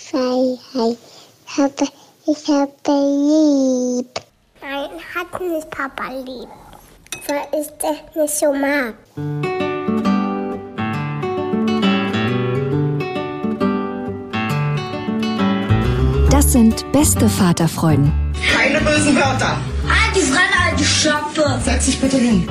Freiheit. Ich habe, ich habe lieb. Nein, hat nicht Papa lieb. Weil ich das nicht so mag. Das sind beste Vaterfreuden. Keine bösen Wörter. Die Fremde, alte Schöpfe. Setz dich bitte hin.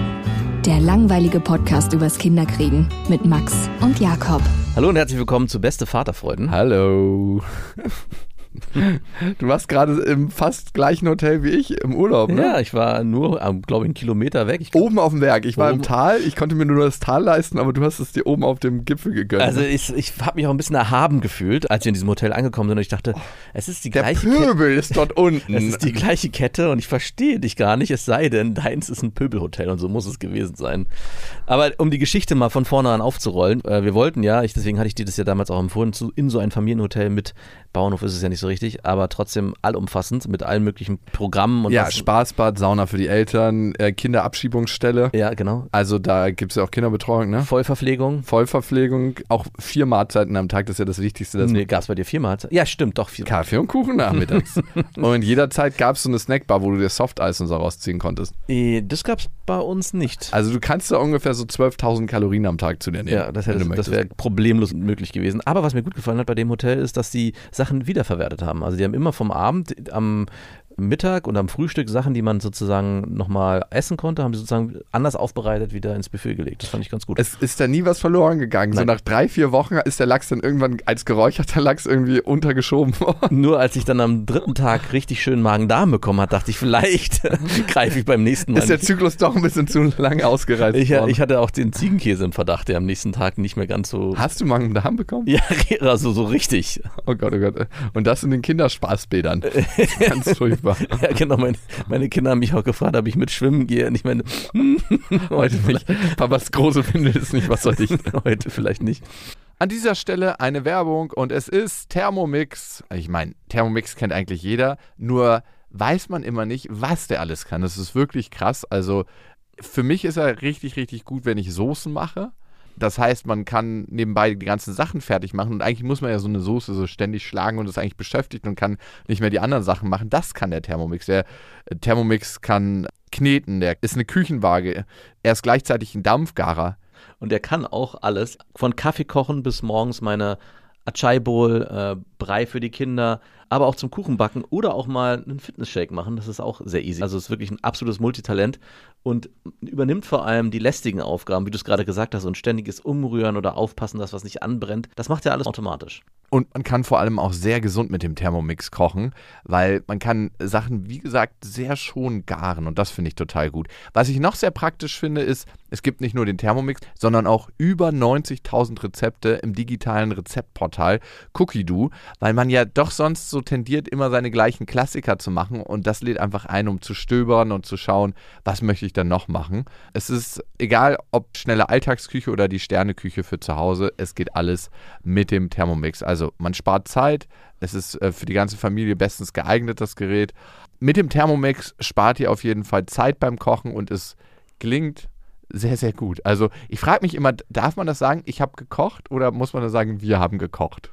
Der langweilige Podcast übers Kinderkriegen mit Max und Jakob. Hallo und herzlich willkommen zu Beste Vaterfreuden. Hallo. Du warst gerade im fast gleichen Hotel wie ich im Urlaub, ne? Ja, ich war nur, glaube ich, einen Kilometer weg. Ich, Oben auf dem Berg. Ich war Oben. im Tal. Ich konnte mir nur das Tal leisten, aber du hast es dir oben auf dem Gipfel gegönnt. also ich, ich habe mich auch ein bisschen erhaben gefühlt, als wir in diesem Hotel angekommen sind und ich dachte, es ist die der gleiche Kette. Pöbel ist dort unten. Es ist die gleiche Kette und ich verstehe dich gar nicht, es sei denn, deins ist ein Pöbelhotel und so muss es gewesen sein. Aber um die Geschichte mal von vorne an aufzurollen, äh, wir wollten ja, ich, deswegen hatte ich dir das ja damals auch empfohlen, zu, in so ein Familienhotel mit Bauernhof ist es ja nicht so richtig, aber trotzdem allumfassend mit allen möglichen Programmen und ja, was- Spaßbad, Sauna für die Eltern, äh, Kinderabschiebungsstelle. Ja, genau. Also da gibt es ja auch Kinderbetreuung, ne? Vollverpflegung. Vollverpflegung, auch vier Mahlzeiten am Tag, das ist ja das Wichtigste. Das Nee, gab es bei dir viermal? Ja, stimmt, doch vier. Kaffee und Kuchen nachmittags. und jederzeit gab es so eine Snackbar, wo du dir Softeis und so rausziehen konntest. Eh, Das gab's bei uns nicht. Also du kannst da ungefähr so 12.000 Kalorien am Tag zu dir nehmen. Ja, das, hätte, das wäre problemlos möglich gewesen. Aber was mir gut gefallen hat bei dem Hotel ist, dass die Sachen wiederverwertet haben. Also die haben immer vom Abend am Mittag und am Frühstück Sachen, die man sozusagen nochmal essen konnte, haben die sozusagen anders aufbereitet wieder ins Buffet gelegt. Das fand ich ganz gut. Es ist da nie was verloren gegangen. So Nein. nach drei, vier Wochen ist der Lachs dann irgendwann als geräucherter Lachs irgendwie untergeschoben worden. Nur als ich dann am dritten Tag richtig schön Magen-Darm bekommen hat, dachte ich, vielleicht greife ich beim nächsten Mal. Ist der. Zyklus doch ein bisschen zu lange ausgereizt ich, worden. ich hatte auch den Ziegenkäse im Verdacht, der am nächsten Tag nicht mehr ganz so. Hast du Magen-Darm bekommen? Ja, also so richtig. Oh Gott, oh Gott. Und das in den Kinderspaßbädern. Das ist furchtbar. Ja, genau. Meine, meine Kinder haben mich auch gefragt, ob ich mit schwimmen gehe. Und ich meine, Heute nicht. Papas große Windel ist nicht was soll ich. heute vielleicht nicht. An dieser Stelle eine Werbung und es ist Thermomix. Ich meine, Thermomix kennt eigentlich jeder, nur weiß man immer nicht, was der alles kann. Das ist wirklich krass. Also für mich ist er richtig, richtig gut, wenn ich Soßen mache. Das heißt, man kann nebenbei die ganzen Sachen fertig machen und eigentlich muss man ja so eine Soße so ständig schlagen und ist eigentlich beschäftigt und kann nicht mehr die anderen Sachen machen. Das kann der Thermomix. Der äh, Thermomix kann kneten, der ist eine Küchenwaage. Er ist gleichzeitig ein Dampfgarer. Und der kann auch alles, von Kaffee kochen bis morgens meine Achai Bowl, äh, Brei für die Kinder, aber auch zum Kuchen backen oder auch mal einen Fitnessshake machen. Das ist auch sehr easy. Also es ist wirklich ein absolutes Multitalent und übernimmt vor allem die lästigen Aufgaben, wie du es gerade gesagt hast, und ständiges Umrühren oder Aufpassen, dass was nicht anbrennt. Das macht er alles automatisch. Und man kann vor allem auch sehr gesund mit dem Thermomix kochen, weil man kann Sachen, wie gesagt, sehr schon garen und das finde ich total gut. Was ich noch sehr praktisch finde, ist, es gibt nicht nur den Thermomix, sondern auch über 90.000 Rezepte im digitalen Rezeptportal Cookie-Doo, weil man ja doch sonst so tendiert, immer seine gleichen Klassiker zu machen und das lädt einfach ein, um zu stöbern und zu schauen, was möchte ich dann noch machen. Es ist egal, ob schnelle Alltagsküche oder die Sterneküche für zu Hause, es geht alles mit dem Thermomix. Also man spart Zeit, es ist äh, für die ganze Familie bestens geeignet, das Gerät. Mit dem Thermomix spart ihr auf jeden Fall Zeit beim Kochen und es gelingt sehr, sehr gut. Also ich frage mich immer, darf man das sagen, ich habe gekocht oder muss man da sagen, wir haben gekocht?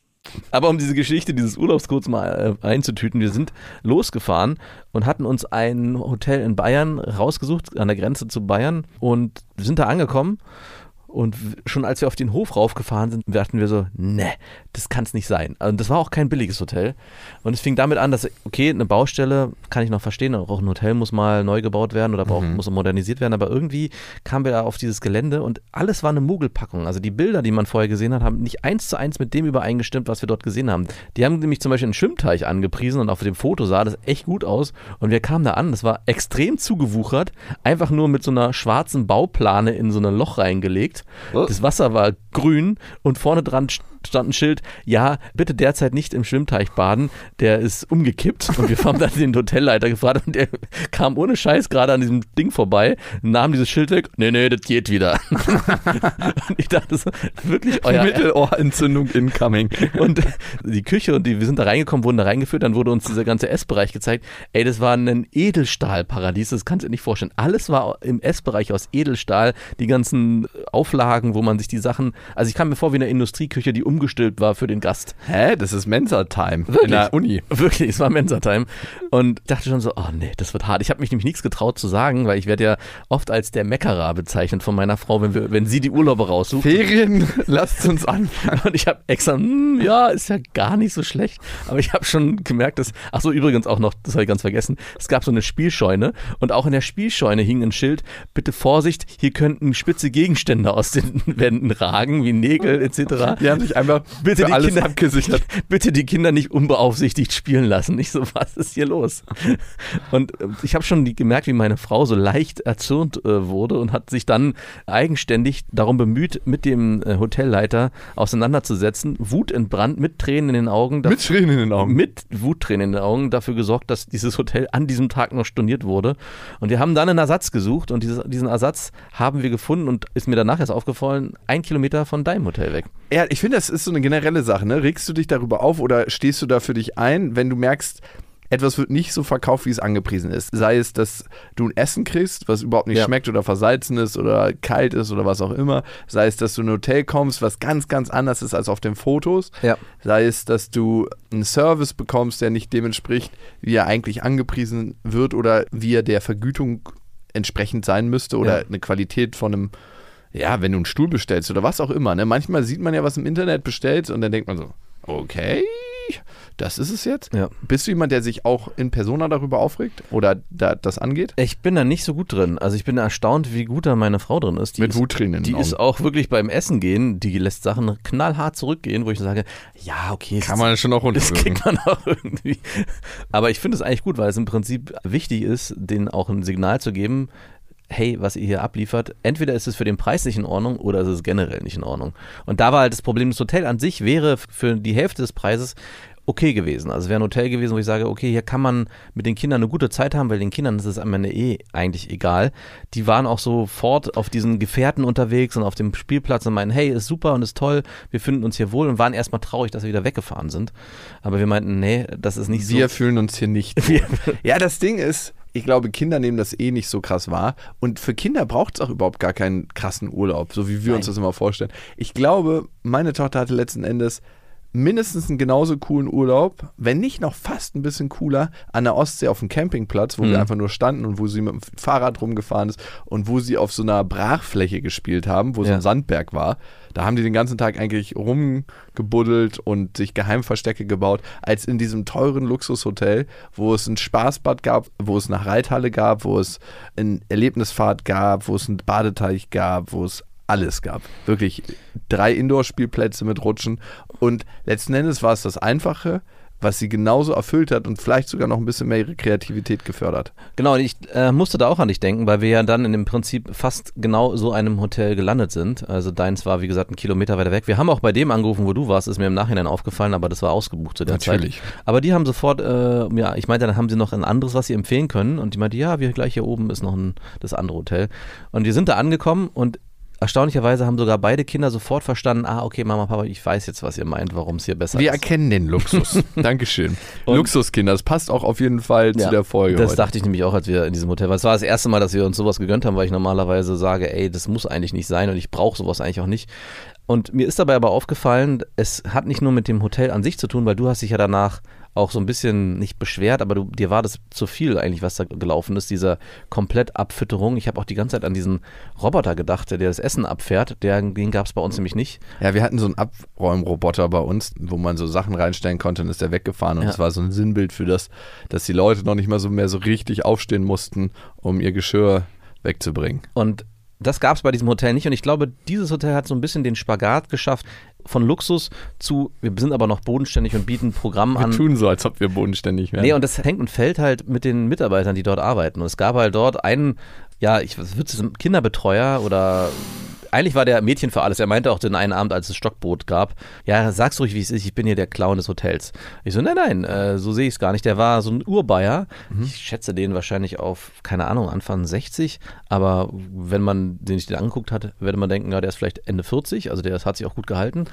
Aber um diese Geschichte dieses Urlaubs kurz mal äh, einzutüten, wir sind losgefahren und hatten uns ein Hotel in Bayern rausgesucht, an der Grenze zu Bayern und sind da angekommen. Und schon als wir auf den Hof raufgefahren sind, dachten wir so, ne, das kann es nicht sein. Also das war auch kein billiges Hotel. Und es fing damit an, dass, okay, eine Baustelle kann ich noch verstehen, auch ein Hotel muss mal neu gebaut werden oder braucht, muss modernisiert werden, aber irgendwie kamen wir da auf dieses Gelände und alles war eine Mogelpackung. Also die Bilder, die man vorher gesehen hat, haben nicht eins zu eins mit dem übereingestimmt, was wir dort gesehen haben. Die haben nämlich zum Beispiel einen Schwimmteich angepriesen und auf dem Foto sah das echt gut aus. Und wir kamen da an, das war extrem zugewuchert, einfach nur mit so einer schwarzen Bauplane in so ein Loch reingelegt. Das Wasser war grün und vorne dran stand ein Schild, ja, bitte derzeit nicht im Schwimmteich baden, der ist umgekippt. Und wir haben dann den Hotelleiter gefragt und der kam ohne Scheiß gerade an diesem Ding vorbei, nahm dieses Schild weg, nee, nee, das geht wieder. und ich dachte so, wirklich euer Mittelohrentzündung incoming. und die Küche und die, wir sind da reingekommen, wurden da reingeführt, dann wurde uns dieser ganze Essbereich gezeigt. Ey, das war ein Edelstahlparadies, das kannst du dir nicht vorstellen. Alles war im Essbereich aus Edelstahl, die ganzen Auflagen, wo man sich die Sachen, also ich kam mir vor wie eine Industrieküche, die umgestülpt war für den Gast. Hä? Das ist Mensa-Time in der Uni. Wirklich, es war Mensa-Time. Und dachte schon so, oh nee, das wird hart. Ich habe mich nämlich nichts getraut zu sagen, weil ich werde ja oft als der Meckerer bezeichnet von meiner Frau, wenn, wir, wenn sie die Urlaube raussucht. Ferien, lasst uns anfangen. Und ich habe extra, hm, ja, ist ja gar nicht so schlecht. Aber ich habe schon gemerkt, dass, ach so, übrigens auch noch, das habe ich ganz vergessen, es gab so eine Spielscheune und auch in der Spielscheune hing ein Schild, bitte Vorsicht, hier könnten spitze Gegenstände aus den Wänden ragen, wie Nägel etc. Die haben sich einfach Bitte die, Kinder, abgesichert. bitte die Kinder nicht unbeaufsichtigt spielen lassen. Nicht so, was ist hier los? Und äh, ich habe schon gemerkt, wie meine Frau so leicht erzürnt äh, wurde und hat sich dann eigenständig darum bemüht, mit dem äh, Hotelleiter auseinanderzusetzen. Wut entbrannt, mit Tränen in den Augen. Mit Tränen in den Augen. Mit Wuttränen in den Augen dafür gesorgt, dass dieses Hotel an diesem Tag noch storniert wurde. Und wir haben dann einen Ersatz gesucht und dieses, diesen Ersatz haben wir gefunden und ist mir danach erst aufgefallen, ein Kilometer von deinem Hotel weg. Ja, ich finde, das ist so eine generelle Sache. Ne? Regst du dich darüber auf oder stehst du da für dich ein, wenn du merkst, etwas wird nicht so verkauft, wie es angepriesen ist. Sei es, dass du ein Essen kriegst, was überhaupt nicht Ja. schmeckt oder versalzen ist oder kalt ist oder was auch immer. Sei es, dass du in ein Hotel kommst, was ganz, ganz anders ist als auf den Fotos. Ja. Sei es, dass du einen Service bekommst, der nicht dem entspricht, wie er eigentlich angepriesen wird oder wie er der Vergütung entsprechend sein müsste oder Ja. eine Qualität von einem, ja, wenn du einen Stuhl bestellst oder was auch immer. Ne? Manchmal sieht man ja was im Internet bestellt und dann denkt man so, okay, das ist es jetzt. Ja. Bist du jemand, der sich auch in Persona darüber aufregt oder da, das angeht? Ich bin da nicht so gut drin. Also ich bin erstaunt, wie gut da meine Frau drin ist. Die Mit ist, Wuttränen Die ist auch wirklich beim Essen gehen, die lässt Sachen knallhart zurückgehen, wo ich sage, ja, okay, Kann man schon auch Das kriegt man auch irgendwie. Aber ich finde es eigentlich gut, weil es im Prinzip wichtig ist, denen auch ein Signal zu geben, hey, was ihr hier abliefert, entweder ist es für den Preis nicht in Ordnung oder ist es ist generell nicht in Ordnung. Und da war halt das Problem, das Hotel an sich wäre für die Hälfte des Preises okay gewesen. Also es wäre ein Hotel gewesen, wo ich sage, okay, hier kann man mit den Kindern eine gute Zeit haben, weil den Kindern ist es am Ende eh eigentlich egal. Die waren auch sofort auf diesen Gefährten unterwegs und auf dem Spielplatz und meinen, hey, ist super und ist toll, wir finden uns hier wohl und waren erstmal traurig, dass wir wieder weggefahren sind. Aber wir meinten, nee, das ist nicht Wir so. fühlen uns hier nicht. Wir- ja, das Ding ist, ich glaube, Kinder nehmen das eh nicht so krass wahr. Und für Kinder braucht es auch überhaupt gar keinen krassen Urlaub, so wie wir uns Nein. das immer vorstellen. Ich glaube, meine Tochter hatte letzten Endes mindestens einen genauso coolen Urlaub, wenn nicht noch fast ein bisschen cooler, an der Ostsee auf dem Campingplatz, wo Mhm. wir einfach nur standen und wo sie mit dem Fahrrad rumgefahren ist und wo sie auf so einer Brachfläche gespielt haben, wo so Ja. ein Sandberg war. Da haben die den ganzen Tag eigentlich rumgebuddelt und sich Geheimverstecke gebaut, als in diesem teuren Luxushotel, wo es ein Spaßbad gab, wo es eine Reithalle gab, wo es ein Erlebnisfahrt gab, wo es einen Badeteich gab, wo es alles gab. Wirklich drei Indoor-Spielplätze mit Rutschen. Und letzten Endes war es das Einfache, was sie genauso erfüllt hat und vielleicht sogar noch ein bisschen mehr ihre Kreativität gefördert. Genau, und ich äh, musste da auch an dich denken, weil wir ja dann in dem Prinzip fast genau so einem Hotel gelandet sind. Also deins war, wie gesagt, ein Kilometer weiter weg. Wir haben auch bei dem angerufen, wo du warst, ist mir im Nachhinein aufgefallen, aber das war ausgebucht zu der Natürlich. Zeit. Aber die haben sofort, äh, ja, ich meinte, dann haben sie noch ein anderes, was sie empfehlen können. Und die meinte, ja, wir gleich hier oben ist noch ein, das andere Hotel. Und wir sind da angekommen und erstaunlicherweise haben sogar beide Kinder sofort verstanden, ah, okay, Mama, Papa, ich weiß jetzt, was ihr meint, warum es hier besser Wir ist. erkennen den Luxus. Dankeschön. Luxuskinder, das passt auch auf jeden Fall zu Ja, der Folge Das heute. dachte ich nämlich auch, als wir in diesem Hotel waren. Es war das erste Mal, dass wir uns sowas gegönnt haben, weil ich normalerweise sage, ey, das muss eigentlich nicht sein und ich brauche sowas eigentlich auch nicht. Und mir ist dabei aber aufgefallen, es hat nicht nur mit dem Hotel an sich zu tun, weil du hast dich ja danach auch so ein bisschen nicht beschwert, aber du, dir war das zu viel eigentlich, was da gelaufen ist, diese Komplettabfütterung. Ich habe auch die ganze Zeit an diesen Roboter gedacht, der das Essen abfährt. Der, den gab es bei uns nämlich nicht. Ja, wir hatten so einen Abräumroboter bei uns, wo man so Sachen reinstellen konnte und ist der weggefahren. Und Ja. es war so ein Sinnbild für das, dass die Leute noch nicht mal so mehr so richtig aufstehen mussten, um ihr Geschirr wegzubringen. Und das gab es bei diesem Hotel nicht. Und ich glaube, dieses Hotel hat so ein bisschen den Spagat geschafft von Luxus zu, wir sind aber noch bodenständig und bieten Programm Wir an. tun so, als ob wir bodenständig wären. Nee, und das hängt und fällt halt mit den Mitarbeitern, die dort arbeiten. Und es gab halt dort einen, ja, ich was würde es Kinderbetreuer oder eigentlich war der Mädchen für alles. Er meinte auch den einen Abend, als es Stockbrot gab, ja, sag's ruhig, wie es ist, ich bin hier der Clown des Hotels. Ich so, nein, nein, äh, so sehe ich es gar nicht. Der war so ein Urbayer. Mhm. Ich schätze den wahrscheinlich auf, keine Ahnung, Anfang 60, aber wenn man den sich den angeguckt hat, würde man denken, ja, der ist vielleicht Ende 40, also der hat sich auch gut gehalten.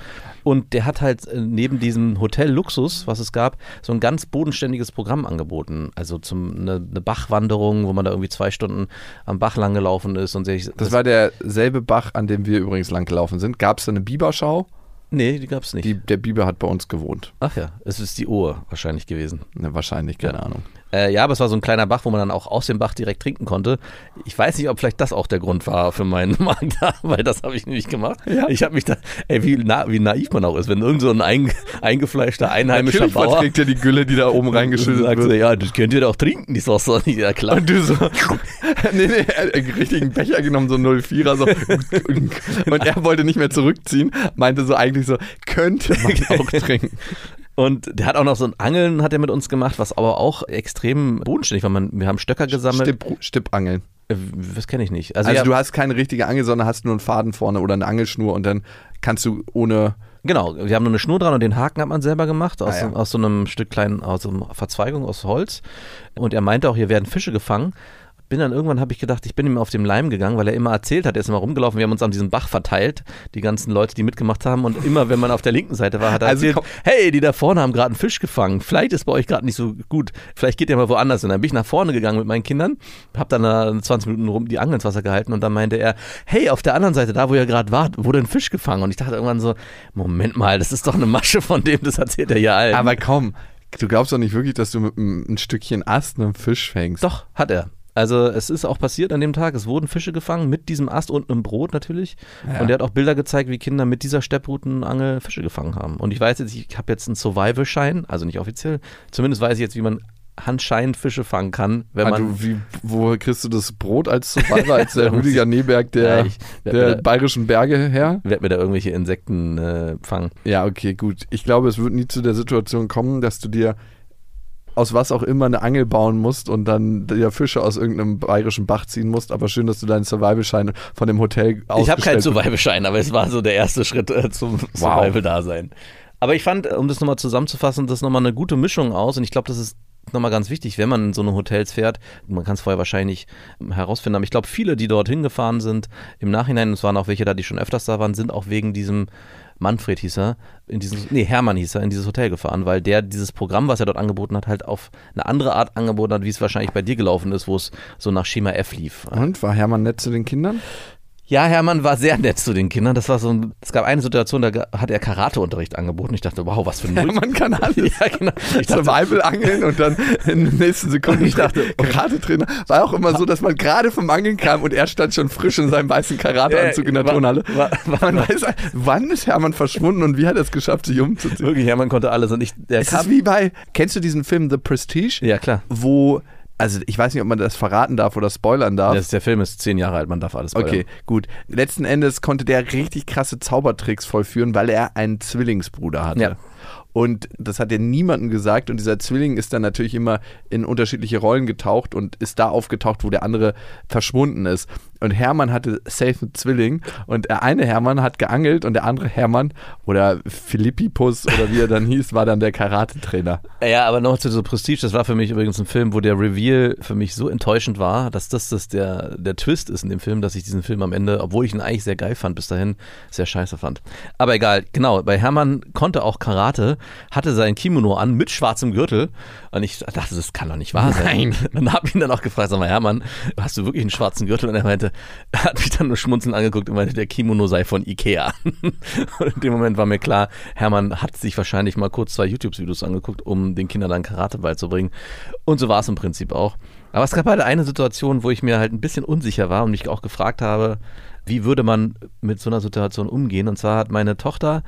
Und der hat halt äh, neben diesem Hotel Luxus, was es gab, so ein ganz bodenständiges Programm angeboten. Also zum eine, eine Bachwanderung, wo man da irgendwie zwei Stunden am Bach lang gelaufen ist und sich. Das war derselbe Bach, an dem wir übrigens lang gelaufen sind. Gab es da eine Biberschau? Nee, die gab es nicht. Die, der Biber hat bei uns gewohnt. Ach ja, es ist die Uhr wahrscheinlich gewesen. Ne, wahrscheinlich, keine Ahnung. Äh, ja, aber es war so ein kleiner Bach, wo man dann auch aus dem Bach direkt trinken konnte. Ich weiß nicht, ob vielleicht das auch der Grund war für meinen Magen da, weil das habe ich nämlich gemacht. Ja. Ich habe mich da, ey, wie, na, wie naiv man auch ist, wenn irgend so ein ein, eingefleischter einheimischer Natürlich Bauer verträgt er die Gülle, die da oben reingeschüttet sagt, so, wird. ja, das könnt ihr doch trinken, die Sauce. Ja, klar. Und du so, nee, nee, er hat einen richtigen Becher genommen, so 04er, so. Und er wollte nicht mehr zurückziehen, meinte so eigentlich so, könnte man auch trinken. Und der hat auch noch so ein Angeln hat er mit uns gemacht, was aber auch extrem bodenständig war. Man, wir haben Stöcker gesammelt. Stipp, Stippangeln. Äh, Das kenne ich nicht. Also, Also ja, du hast keine richtige Angel, sondern hast nur einen Faden vorne oder eine Angelschnur und dann kannst du ohne. Genau, wir haben nur eine Schnur dran und den Haken hat man selber gemacht, aus, Ah, ja. so, aus so einem Stück kleinen, aus so einer Verzweigung aus Holz. Und er meinte auch, hier werden Fische gefangen. Bin dann irgendwann, habe ich gedacht, ich bin ihm auf dem Leim gegangen, weil er immer erzählt hat, er ist immer rumgelaufen, wir haben uns an diesem Bach verteilt, die ganzen Leute, die mitgemacht haben. Und immer, wenn man auf der linken Seite war, hat er Also erzählt, hey, die da vorne haben gerade einen Fisch gefangen. Vielleicht ist bei euch gerade nicht so gut. Vielleicht geht ihr mal woanders. Und dann bin ich nach vorne gegangen mit meinen Kindern, habe dann da 20 Minuten rum die Angel ins Wasser gehalten und dann meinte er, hey, auf der anderen Seite, da wo ihr gerade wart, wurde ein Fisch gefangen. Und ich dachte irgendwann so, Moment mal, das ist doch eine Masche von dem, das erzählt er ja allen. Aber komm, du glaubst doch nicht wirklich, dass du mit einem ein Stückchen Ast einen Fisch fängst. Doch, hat er. Also es ist auch passiert an dem Tag, es wurden Fische gefangen mit diesem Ast und einem Brot natürlich. Ja. Und er hat auch Bilder gezeigt, wie Kinder mit dieser Stepproutenangel Fische gefangen haben. Und ich weiß jetzt, ich habe jetzt einen Survival-Schein, also nicht offiziell, zumindest weiß ich jetzt, wie man handscheinend Fische fangen kann, wenn Ah, man... du, wie, wo kriegst du das Brot als Survivor, als der Rüdiger Neberg der, Ja, ich der da- bayerischen Berge her? werd mir da irgendwelche Insekten äh, fangen. Ja, okay, gut. Ich glaube, es wird nie zu der Situation kommen, dass du dir aus was auch immer eine Angel bauen musst und dann dir Fische aus irgendeinem bayerischen Bach ziehen musst. Aber schön, dass du deinen Survival-Schein von dem Hotel Ich habe keinen Survival-Schein, aber es war so der erste Schritt äh, zum Survival-Dasein. Aber ich fand, um das nochmal zusammenzufassen, das ist nochmal eine gute Mischung aus und ich glaube, das ist nochmal ganz wichtig, wenn man in so eine Hotels fährt. Man kann es vorher wahrscheinlich herausfinden, aber ich glaube, viele, die dorthin gefahren sind, im Nachhinein, es waren auch welche da, die schon öfters da waren, sind auch wegen diesem Manfred hieß er, in dieses, nee, Hermann hieß er, in dieses Hotel gefahren, weil der dieses Programm, was er dort angeboten hat, halt auf eine andere Art angeboten hat, wie es wahrscheinlich bei dir gelaufen ist, wo es so nach Schema F lief. Und war Hermann nett zu den Kindern? Ja, Hermann war sehr nett zu den Kindern. Das war so ein, es gab eine Situation, da hat er Karateunterricht angeboten. Ich dachte, wow, was für ein Null. Hermann kann alles. Ja, genau. Ich dachte, Survival-Angeln und dann in der nächsten Sekunde Ich dachte, Karate-Trainer. War auch immer so, dass man gerade vom Angeln kam und er stand schon frisch in seinem weißen Karateanzug in der war- Turnhalle. war- war- man weiß, wann ist Hermann verschwunden und wie hat er es geschafft, sich umzuziehen? wirklich, Hermann konnte alles und ich, der Es kam, ist wie bei, kennst du diesen Film The Prestige? ja klar. Wo, also ich weiß nicht, ob man das verraten darf oder spoilern darf. Das, der Film ist zehn Jahre alt, man darf alles spoilern. Okay, gut. Letzten Endes konnte der richtig krasse Zaubertricks vollführen, weil er einen Zwillingsbruder hatte. Ja. Und das hat er niemandem gesagt. Und dieser Zwilling ist dann natürlich immer in unterschiedliche Rollen getaucht und ist da aufgetaucht, wo der andere verschwunden ist. Und Hermann hatte safe einen Zwilling. Und der eine Hermann hat geangelt und der andere Hermann oder Philippipus oder wie er dann hieß, war dann der Karate-Trainer. Ja, aber noch zu so Prestige, das war für mich übrigens ein Film, wo der Reveal für mich so enttäuschend war, dass das, das der, der Twist ist in dem Film, dass ich diesen Film am Ende, obwohl ich ihn eigentlich sehr geil fand, bis dahin sehr scheiße fand. Aber egal, genau, bei Hermann konnte auch Karate, hatte sein Kimono an mit schwarzem Gürtel und ich dachte, das kann doch nicht wahr sein. Und habe ihn dann auch gefragt, sag mal, Hermann, hast du wirklich einen schwarzen Gürtel? Und er meinte, er hat mich dann nur schmunzelnd angeguckt und meinte, der Kimono sei von Ikea. Und in dem Moment war mir klar, Hermann hat sich wahrscheinlich mal kurz zwei YouTube-Videos angeguckt, um den Kindern dann Karate beizubringen. Und so war es im Prinzip auch. Aber es gab halt eine Situation, wo ich mir halt ein bisschen unsicher war und mich auch gefragt habe, wie würde man mit so einer Situation umgehen? Und zwar hat meine Tochter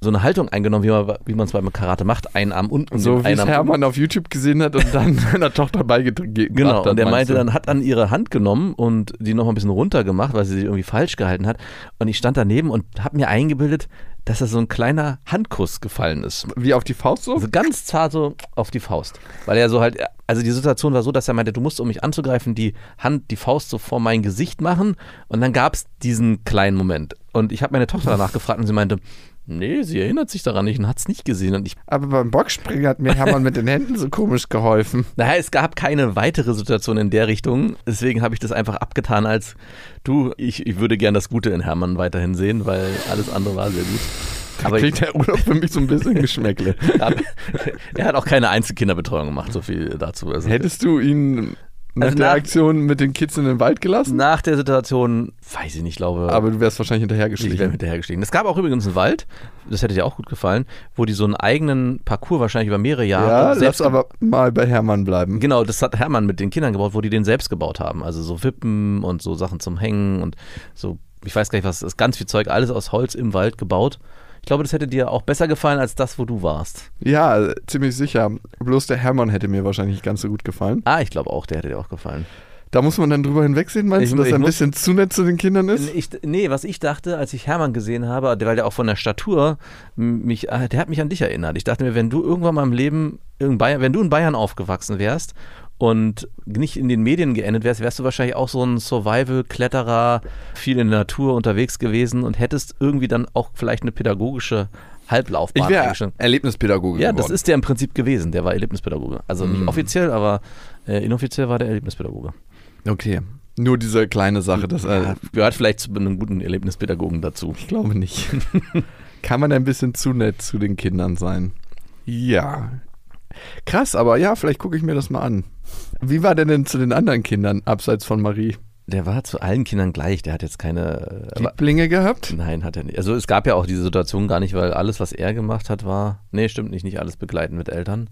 so eine Haltung eingenommen, wie man es beim Karate macht, einen Arm unten So wie es Hermann auf YouTube gesehen hat und dann seiner Tochter beigetragen Genau, hat. und der meinte du? dann, hat dann ihre Hand genommen und die noch mal ein bisschen runter gemacht, weil sie sie irgendwie falsch gehalten hat. Und ich stand daneben und habe mir eingebildet, dass da so ein kleiner Handkuss gefallen ist. Wie auf die Faust so? Also ganz zart so auf die Faust. Weil er so halt, also die Situation war so, dass er meinte, du musst, um mich anzugreifen, die Hand, die Faust so vor mein Gesicht machen. Und dann gab es diesen kleinen Moment. Und ich habe meine Tochter danach gefragt und sie meinte, nee, sie erinnert sich daran nicht und hat es nicht gesehen. Und ich, Aber beim Boxspringen hat mir Hermann mit den Händen so komisch geholfen. naja, es gab keine weitere Situation in der Richtung. Deswegen habe ich das einfach abgetan als, du, ich, ich würde gern das Gute in Hermann weiterhin sehen, weil alles andere war sehr gut. Aber Klingt der Urlaub für mich so ein bisschen Geschmäckle. er hat auch keine Einzelkinderbetreuung gemacht, so viel dazu. Also, Hättest du ihn nach Also der nach- Aktion mit den Kids in den Wald gelassen? Nach der Situation, weiß ich nicht, glaube Aber du wärst wahrscheinlich ich wäre hinterhergestiegen. Es gab auch übrigens einen Wald, das hätte dir auch gut gefallen, wo die so einen eigenen Parcours wahrscheinlich über mehrere Jahre Ja, selbst lass aber mal bei Hermann bleiben. Genau, das hat Hermann mit den Kindern gebaut, wo die den selbst gebaut haben. Also so Wippen und so Sachen zum Hängen und so, ich weiß gar nicht was, ist ganz viel Zeug, alles aus Holz im Wald gebaut. Ich glaube, das hätte dir auch besser gefallen als das, wo du warst. Ja, ziemlich sicher. Bloß der Hermann hätte mir wahrscheinlich nicht ganz so gut gefallen. Ah, ich glaube auch, der hätte dir auch gefallen. Da muss man dann drüber hinwegsehen, meinst Ich- du, dass er ein bisschen zu nett zu den Kindern ist? Ich, nee, was ich dachte, als ich Hermann gesehen habe, weil der auch von der Statur mich, äh, der hat mich an dich erinnert. Ich dachte mir, wenn du irgendwann mal im Leben in Bayern, wenn du in Bayern aufgewachsen wärst und nicht in den Medien geendet wärst, wärst du wahrscheinlich auch so ein Survival-Kletterer, viel in der Natur unterwegs gewesen und hättest irgendwie dann auch vielleicht eine pädagogische Halblaufbahn Ich wäre. Erlebnispädagoge Ja, das geworden. ist der im Prinzip gewesen. Der war Erlebnispädagoge. Also nicht Mhm. offiziell, aber äh, inoffiziell war der Erlebnispädagoge. Okay. Nur diese kleine Sache, dass er. Ja, gehört vielleicht zu einem guten Erlebnispädagogen dazu. Ich glaube nicht. Kann man ein bisschen zu nett zu den Kindern sein? Ja. Krass, aber ja, vielleicht gucke ich mir das mal an. Wie war der denn zu den anderen Kindern, abseits von Marie? Der war zu allen Kindern gleich. Der hat jetzt keine. äh, Lieblinge gehabt? nein, hat er nicht. Also es gab ja auch diese Situation gar nicht, weil alles, was er gemacht hat, war. Nee, stimmt nicht, nicht alles begleiten mit Eltern.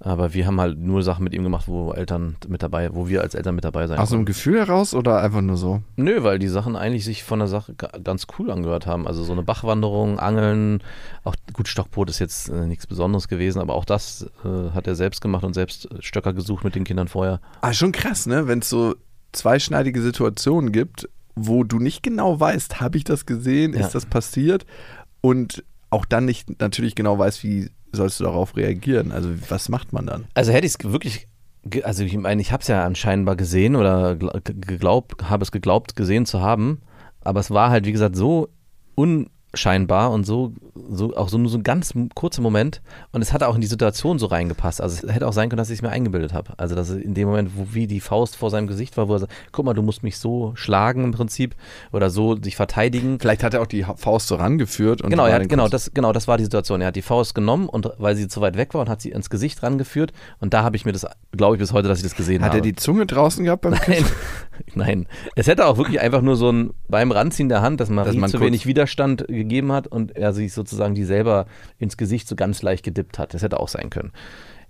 Aber wir haben halt nur Sachen mit ihm gemacht, wo Eltern mit dabei, wo wir als Eltern mit dabei sein Aus einem Gefühl heraus oder einfach nur so? Nö, weil die Sachen eigentlich sich von der Sache ga- ganz cool angehört haben. Also so eine Bachwanderung, Angeln, auch gut, Stockbrot ist jetzt äh, nichts Besonderes gewesen, aber auch das äh, hat er selbst gemacht und selbst Stöcker gesucht mit den Kindern vorher. Ah, schon krass, ne? Wenn es so zweischneidige Situationen gibt, wo du nicht genau weißt, habe ich das gesehen, Ja. ist das passiert und auch dann nicht natürlich genau weißt, wie sollst du darauf reagieren. Also was macht man dann? Also hätte ich es wirklich, also ich meine, ich habe es ja anscheinend gesehen oder gl- ge- geglaubt, habe es geglaubt gesehen zu haben, aber es war halt wie gesagt so unscheinbar und so, so auch so nur so ein ganz kurzer Moment und es hat auch in die Situation so reingepasst. Also es hätte auch sein können, dass ich es mir eingebildet habe. Also dass in dem Moment, wo wie die Faust vor seinem Gesicht war, wo er sagt, guck mal, du musst mich so schlagen im Prinzip oder so sich verteidigen. Vielleicht hat er auch die Faust so rangeführt und Genau, er hat, genau, das, genau, das war die Situation. Er hat die Faust genommen und weil sie zu weit weg war und hat sie ins Gesicht rangeführt. Und da habe ich mir das, glaube ich, bis heute, dass ich das gesehen Hat habe. er die Zunge draußen gehabt beim Nein, nein. Es hätte auch wirklich einfach nur so ein beim Ranziehen der Hand, dass Marie Dass man zu wenig Widerstand gegeben hat und er sich sozusagen die selber ins Gesicht so ganz leicht gedippt hat. Das hätte auch sein können.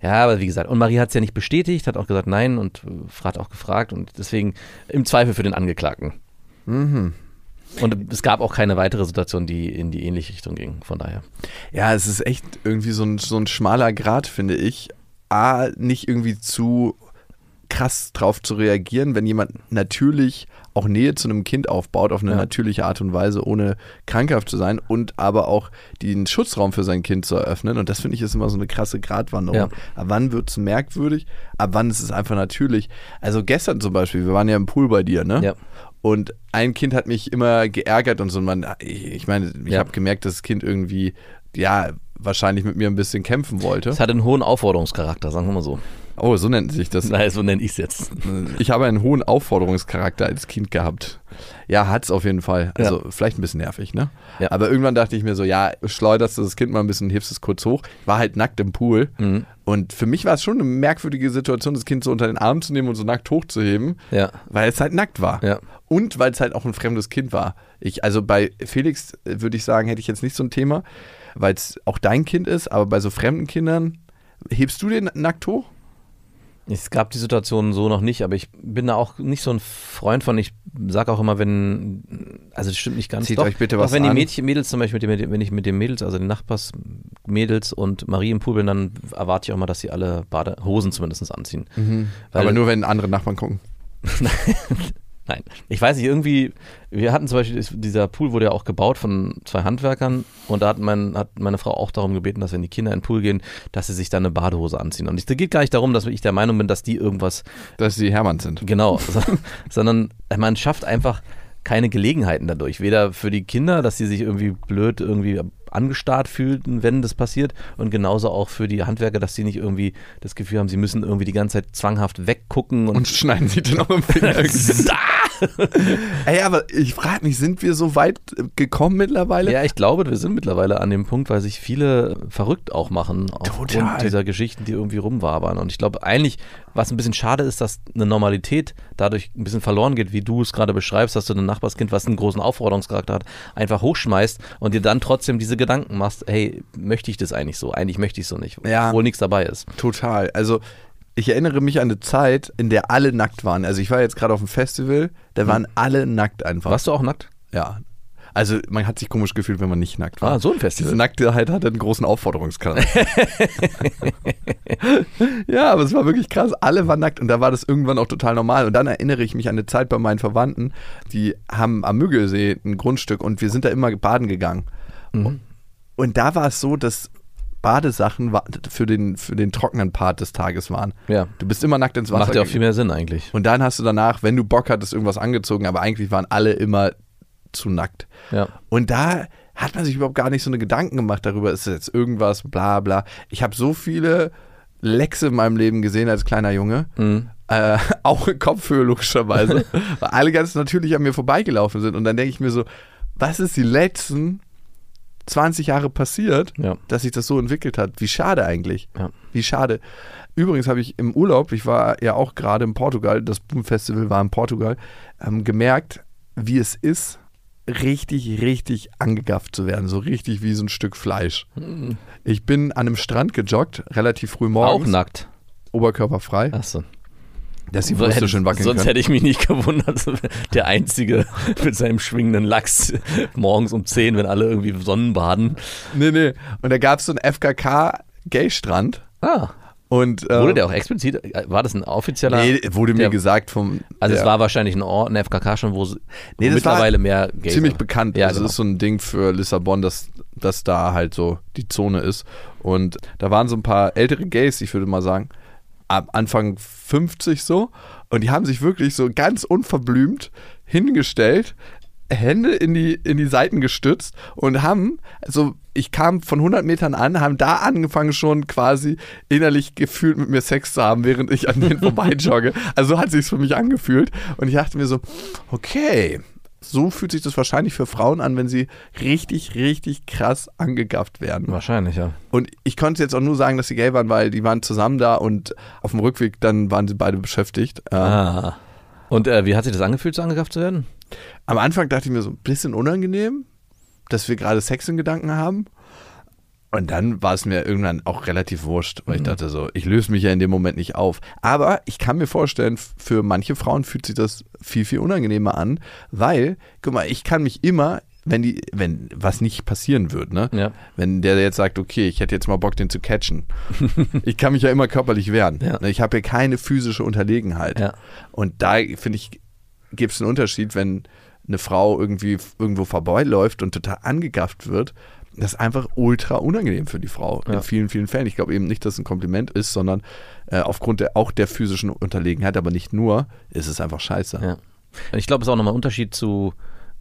Ja, aber wie gesagt, und Marie hat es ja nicht bestätigt, hat auch gesagt nein und äh, hat auch gefragt und deswegen im Zweifel für den Angeklagten. Mhm. Und es gab auch keine weitere Situation, die in die ähnliche Richtung ging, von daher. Ja, es ist echt irgendwie so ein, so ein schmaler Grad, finde ich. A, nicht irgendwie zu krass drauf zu reagieren, wenn jemand natürlich auch Nähe zu einem Kind aufbaut, auf eine Ja. natürliche Art und Weise, ohne krankhaft zu sein und aber auch den Schutzraum für sein Kind zu eröffnen. Und das finde ich ist immer so eine krasse Gratwanderung. Ja. Ab wann wird es merkwürdig? Ab wann ist es einfach natürlich? Also gestern zum Beispiel, wir waren ja im Pool bei dir, ne? Ja. Und ein Kind hat mich immer geärgert und so. Und man, ich meine, ich Ja. habe gemerkt, dass das Kind irgendwie, ja, wahrscheinlich mit mir ein bisschen kämpfen wollte. Es hatte einen hohen Aufforderungscharakter, sagen wir mal so. Oh, so nennt sich das. Nein, so nenne ich es jetzt. Ich habe einen hohen Aufforderungscharakter als Kind gehabt. Ja, hat's auf jeden Fall. Also vielleicht ein bisschen nervig, ne? Ja. Aber irgendwann dachte ich mir so, ja, schleuderst du das Kind mal ein bisschen, hebst es kurz hoch. War halt nackt im Pool. Mhm. Und für mich war es schon eine merkwürdige Situation, das Kind so unter den Arm zu nehmen und so nackt hochzuheben, Ja. weil es halt nackt war. Ja. Und weil es halt auch ein fremdes Kind war. Ich, also bei Felix äh, würde ich sagen, hätte ich jetzt nicht so ein Thema, weil es auch dein Kind ist, aber bei so fremden Kindern, hebst du den nackt hoch? Es gab die Situation so noch nicht, aber ich bin da auch nicht so ein Freund von. Ich sage auch immer, wenn, also das stimmt nicht ganz. Zieht Doch, euch bitte was wenn die an. Mädchen, Mädels zum Beispiel, mit dem, wenn ich mit den Mädels, also den Nachbarsmädels und Marie im Pool bin, dann erwarte ich auch mal, dass sie alle Badehosen zumindest anziehen. Mhm. Aber nur wenn andere Nachbarn gucken. Nein, ich weiß nicht, irgendwie, wir hatten zum Beispiel, dieser Pool wurde ja auch gebaut von zwei Handwerkern und da hat, mein, hat meine Frau auch darum gebeten, dass wenn die Kinder in den Pool gehen, dass sie sich dann eine Badehose anziehen. Und es geht gar nicht darum, dass ich der Meinung bin, dass die irgendwas Dass sie Hermann sind. Genau, so, sondern man schafft einfach keine Gelegenheiten dadurch. Weder für die Kinder, dass sie sich irgendwie blöd irgendwie angestarrt fühlten, wenn das passiert, und genauso auch für die Handwerker, dass sie nicht irgendwie das Gefühl haben, sie müssen irgendwie die ganze Zeit zwanghaft weggucken und, Und schneiden sie dann auch im Finger. Ey, aber ich frage mich, sind wir so weit gekommen mittlerweile? ja, ich glaube, wir sind mittlerweile an dem Punkt, weil sich viele verrückt auch machen Total. aufgrund dieser Geschichten, die irgendwie rumwabern. Und ich glaube eigentlich, was ein bisschen schade ist, dass eine Normalität dadurch ein bisschen verloren geht, wie du es gerade beschreibst, dass du ein Nachbarskind, was einen großen Aufforderungscharakter hat, einfach hochschmeißt und dir dann trotzdem diese Gedanken machst, hey, möchte ich das eigentlich so? Eigentlich möchte ich so nicht, Ja. obwohl nichts dabei ist. Total. Also ich erinnere mich an eine Zeit, in der alle nackt waren. Also ich war jetzt gerade auf dem Festival, da waren alle nackt einfach. Warst du auch nackt? Ja. Also man hat sich komisch gefühlt, wenn man nicht nackt war. Ah, so ein Festival. Diese Nacktheit hatte einen großen Aufforderungscharakter. ja, aber es war wirklich krass. Alle waren nackt und da war das irgendwann auch total normal. Und dann erinnere ich mich an eine Zeit bei meinen Verwandten, die haben am Müggelsee ein Grundstück und wir sind da immer baden gegangen. Mhm. Und da war es so, dass Badesachen für den, für den trockenen Part des Tages waren. Ja. Du bist immer nackt ins Wasser. Macht ja auch viel mehr Sinn eigentlich. Und dann hast du danach, wenn du Bock hattest, irgendwas angezogen, aber eigentlich waren alle immer zu nackt. Ja. Und da hat man sich überhaupt gar nicht so eine Gedanken gemacht darüber, ist jetzt irgendwas, bla bla. Ich habe so viele Lexe in meinem Leben gesehen als kleiner Junge. Mhm. Äh, auch in Kopfhöhe logischerweise. weil alle ganz natürlich an mir vorbeigelaufen sind. Und dann denke ich mir so, was ist die letzten 20 Jahre passiert, Ja. dass sich das so entwickelt hat? Wie schade eigentlich. Ja. Wie schade. Übrigens habe ich im Urlaub, ich war ja auch gerade in Portugal, das Boom Festival war in Portugal, ähm, gemerkt, wie es ist, richtig, richtig angegafft zu werden. So richtig wie so ein Stück Fleisch. Ich bin an einem Strand gejoggt, relativ früh Auch morgens, nackt. oberkörperfrei, Achso. Dass die So Brüste hätte- schön wackeln Sonst können. hätte ich mich nicht gewundert. Der Einzige mit seinem schwingenden Lachs morgens um 10, wenn alle irgendwie Sonnenbaden. Nee, nee. Und da gab es so einen FKK-Gay-Strand. Ah. Und, äh, Wurde der auch explizit, war das ein offizieller? Nee, wurde mir der- gesagt vom. Also es der- war wahrscheinlich ein Ort, ein FKK schon, wo, es- Nee, mittlerweile war mehr Gays ziemlich sind. bekannt. Ja, also genau. es ist so ein Ding für Lissabon, dass, dass da halt so die Zone ist. Und da waren so ein paar ältere Gays, ich würde mal sagen, ab Anfang 50 so. Und die haben sich wirklich so ganz unverblümt hingestellt, Hände in die, in die Seiten gestützt und haben, also ich kam von 100 Metern an, haben da angefangen schon quasi innerlich gefühlt mit mir Sex zu haben, während ich an denen vorbeijogge. Also so hat sich's für mich angefühlt und ich dachte mir so, okay, so fühlt sich das wahrscheinlich für Frauen an, wenn sie richtig, richtig krass angegafft werden. Wahrscheinlich, ja. Und ich konnte jetzt auch nur sagen, dass sie gay waren, weil die waren zusammen da und auf dem Rückweg dann waren sie beide beschäftigt. Ähm, Ah. Und äh, wie hat sich das angefühlt, so angegafft zu werden? Am Anfang dachte ich mir so ein bisschen unangenehm, dass wir gerade Sex in Gedanken haben. Und dann war es mir irgendwann auch relativ wurscht, weil ich dachte so, ich löse mich ja in dem Moment nicht auf. Aber ich kann mir vorstellen, für manche Frauen fühlt sich das viel, viel unangenehmer an, weil, guck mal, ich kann mich immer, wenn die, wenn was nicht passieren wird, ne? Ja. Wenn der jetzt sagt, okay, ich hätte jetzt mal Bock, den zu catchen. ich kann mich ja immer körperlich wehren. Ja. Ich habe ja keine physische Unterlegenheit. Ja. Und da finde ich, gibt es einen Unterschied, wenn eine Frau irgendwie irgendwo vorbeiläuft und total angegafft wird. Das ist einfach ultra unangenehm für die Frau Ja. in vielen, vielen Fällen. Ich glaube eben nicht, dass es ein Kompliment ist, sondern äh, aufgrund der, auch der physischen Unterlegenheit, aber nicht nur, ist es einfach scheiße. Ja. Ich glaube, es ist auch nochmal ein Unterschied zu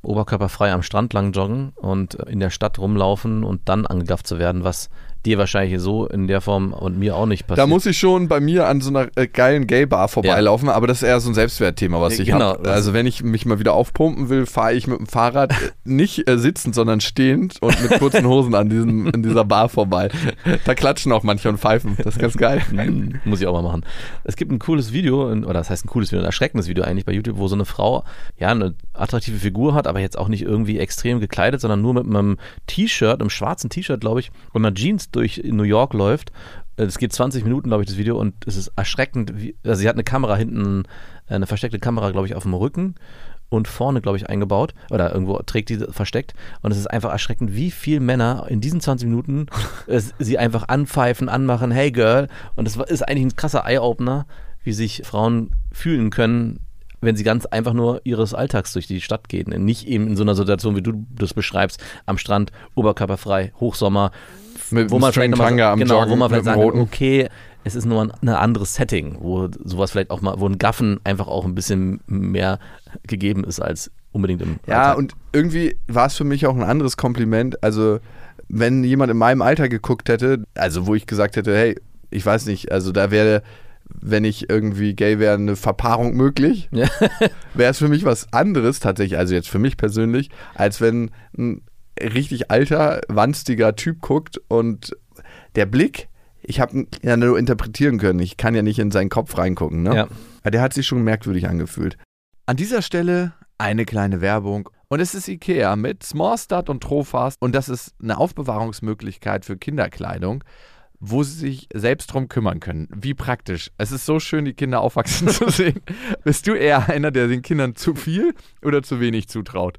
oberkörperfrei am Strand lang joggen und in der Stadt rumlaufen und dann angegafft zu werden, was dir wahrscheinlich so in der Form und mir auch nicht passiert. Da muss ich schon bei mir an so einer äh, geilen Gay-Bar vorbeilaufen, aber das ist eher so ein Selbstwertthema, was ich Genau, habe. Also wenn ich mich mal wieder aufpumpen will, fahre ich mit dem Fahrrad äh, nicht äh, sitzend, sondern stehend und mit kurzen Hosen an diesem, in dieser Bar vorbei. Da klatschen auch manche und pfeifen. Das ist ganz geil. Hm, Muss ich auch mal machen. Es gibt ein cooles Video, oder das heißt ein cooles Video, ein erschreckendes Video eigentlich bei YouTube, wo so eine Frau ja eine attraktive Figur hat, aber jetzt auch nicht irgendwie extrem gekleidet, sondern nur mit einem T-Shirt, einem schwarzen T-Shirt, glaube ich, und einer Jeans durch New York läuft. Es geht 20 Minuten, glaube ich, das Video, und es ist erschreckend. Wie, also sie hat eine Kamera hinten, eine versteckte Kamera, glaube ich, auf dem Rücken und vorne, glaube ich, eingebaut oder irgendwo trägt die versteckt. Und es ist einfach erschreckend, wie viele Männer in diesen 20 Minuten äh, sie einfach anpfeifen, anmachen, hey Girl. Und das ist eigentlich ein krasser Eye-Opener, wie sich Frauen fühlen können, wenn sie ganz einfach nur ihres Alltags durch die Stadt gehen. Nicht eben in so einer Situation, wie du das beschreibst, am Strand, oberkörperfrei, Hochsommer, Mit wo man vielleicht noch mal, String-Tanga am genau, wo Joggen man vielleicht sagen okay, es ist nur ein, ein anderes Setting, wo sowas vielleicht auch mal, wo ein Gaffen einfach auch ein bisschen mehr gegeben ist als unbedingt im Ja, Alltag. und irgendwie war es für mich auch ein anderes Kompliment. Also, wenn jemand in meinem Alter geguckt hätte, also wo ich gesagt hätte, hey, ich weiß nicht, also da wäre, wenn ich irgendwie gay wäre, eine Verpaarung möglich, Ja. wäre es für mich was anderes tatsächlich, also jetzt für mich persönlich, als wenn ein richtig alter, wanstiger Typ guckt und der Blick, ich habe ihn ja nur interpretieren können, ich kann ja nicht in seinen Kopf reingucken, ne? Ja. Ja, der hat sich schon merkwürdig angefühlt. An dieser Stelle eine kleine Werbung. Und es ist Ikea mit Smallstart und Trofast. Und das ist eine Aufbewahrungsmöglichkeit für Kinderkleidung, wo sie sich selbst drum kümmern können. Wie praktisch. Es ist so schön, die Kinder aufwachsen zu sehen. Bist du eher einer, der den Kindern zu viel oder zu wenig zutraut?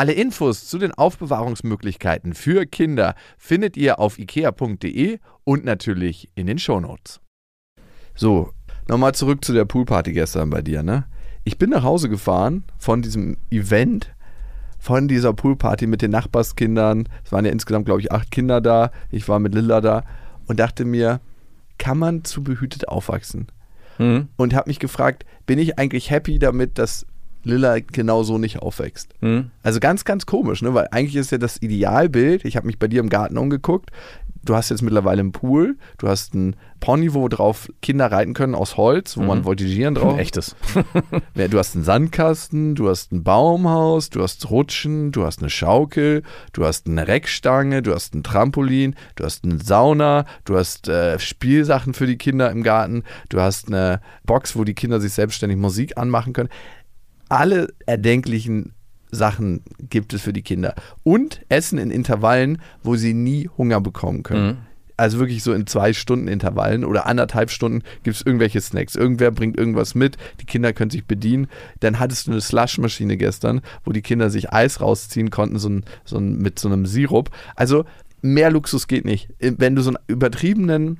Alle Infos zu den Aufbewahrungsmöglichkeiten für Kinder findet ihr auf ikea.de und natürlich in den Shownotes. So, nochmal zurück zu der Poolparty gestern bei dir, ne? Ich bin nach Hause gefahren von diesem Event, von dieser Poolparty mit den Nachbarskindern. Es waren ja insgesamt, glaube ich, acht Kinder da. Ich war mit Lilla da und dachte mir, kann man zu behütet aufwachsen? Mhm. Und habe mich gefragt, bin ich eigentlich happy damit, dass Lilla genau so nicht aufwächst? Mhm. Also ganz, ganz komisch, ne? weil eigentlich ist ja das Idealbild, ich habe mich bei dir im Garten umgeguckt, du hast jetzt mittlerweile einen Pool, du hast einen Pony, wo drauf Kinder reiten können aus Holz, wo man voltigieren drauf. Echtes. Ja, Du hast einen Sandkasten, du hast ein Baumhaus, du hast Rutschen, du hast eine Schaukel, du hast eine Reckstange, du hast ein Trampolin, du hast eine Sauna, du hast äh, Spielsachen für die Kinder im Garten, du hast eine Box, wo die Kinder sich selbstständig Musik anmachen können. Alle erdenklichen Sachen gibt es für die Kinder. Und Essen in Intervallen, wo sie nie Hunger bekommen können. Also wirklich so in zwei Stunden Intervallen oder anderthalb Stunden gibt es irgendwelche Snacks. Irgendwer bringt irgendwas mit, die Kinder können sich bedienen. Dann hattest du eine Slushmaschine gestern, wo die Kinder sich Eis rausziehen konnten, so ein, so ein, mit so einem Sirup. Also mehr Luxus geht nicht. Wenn du so einen übertriebenen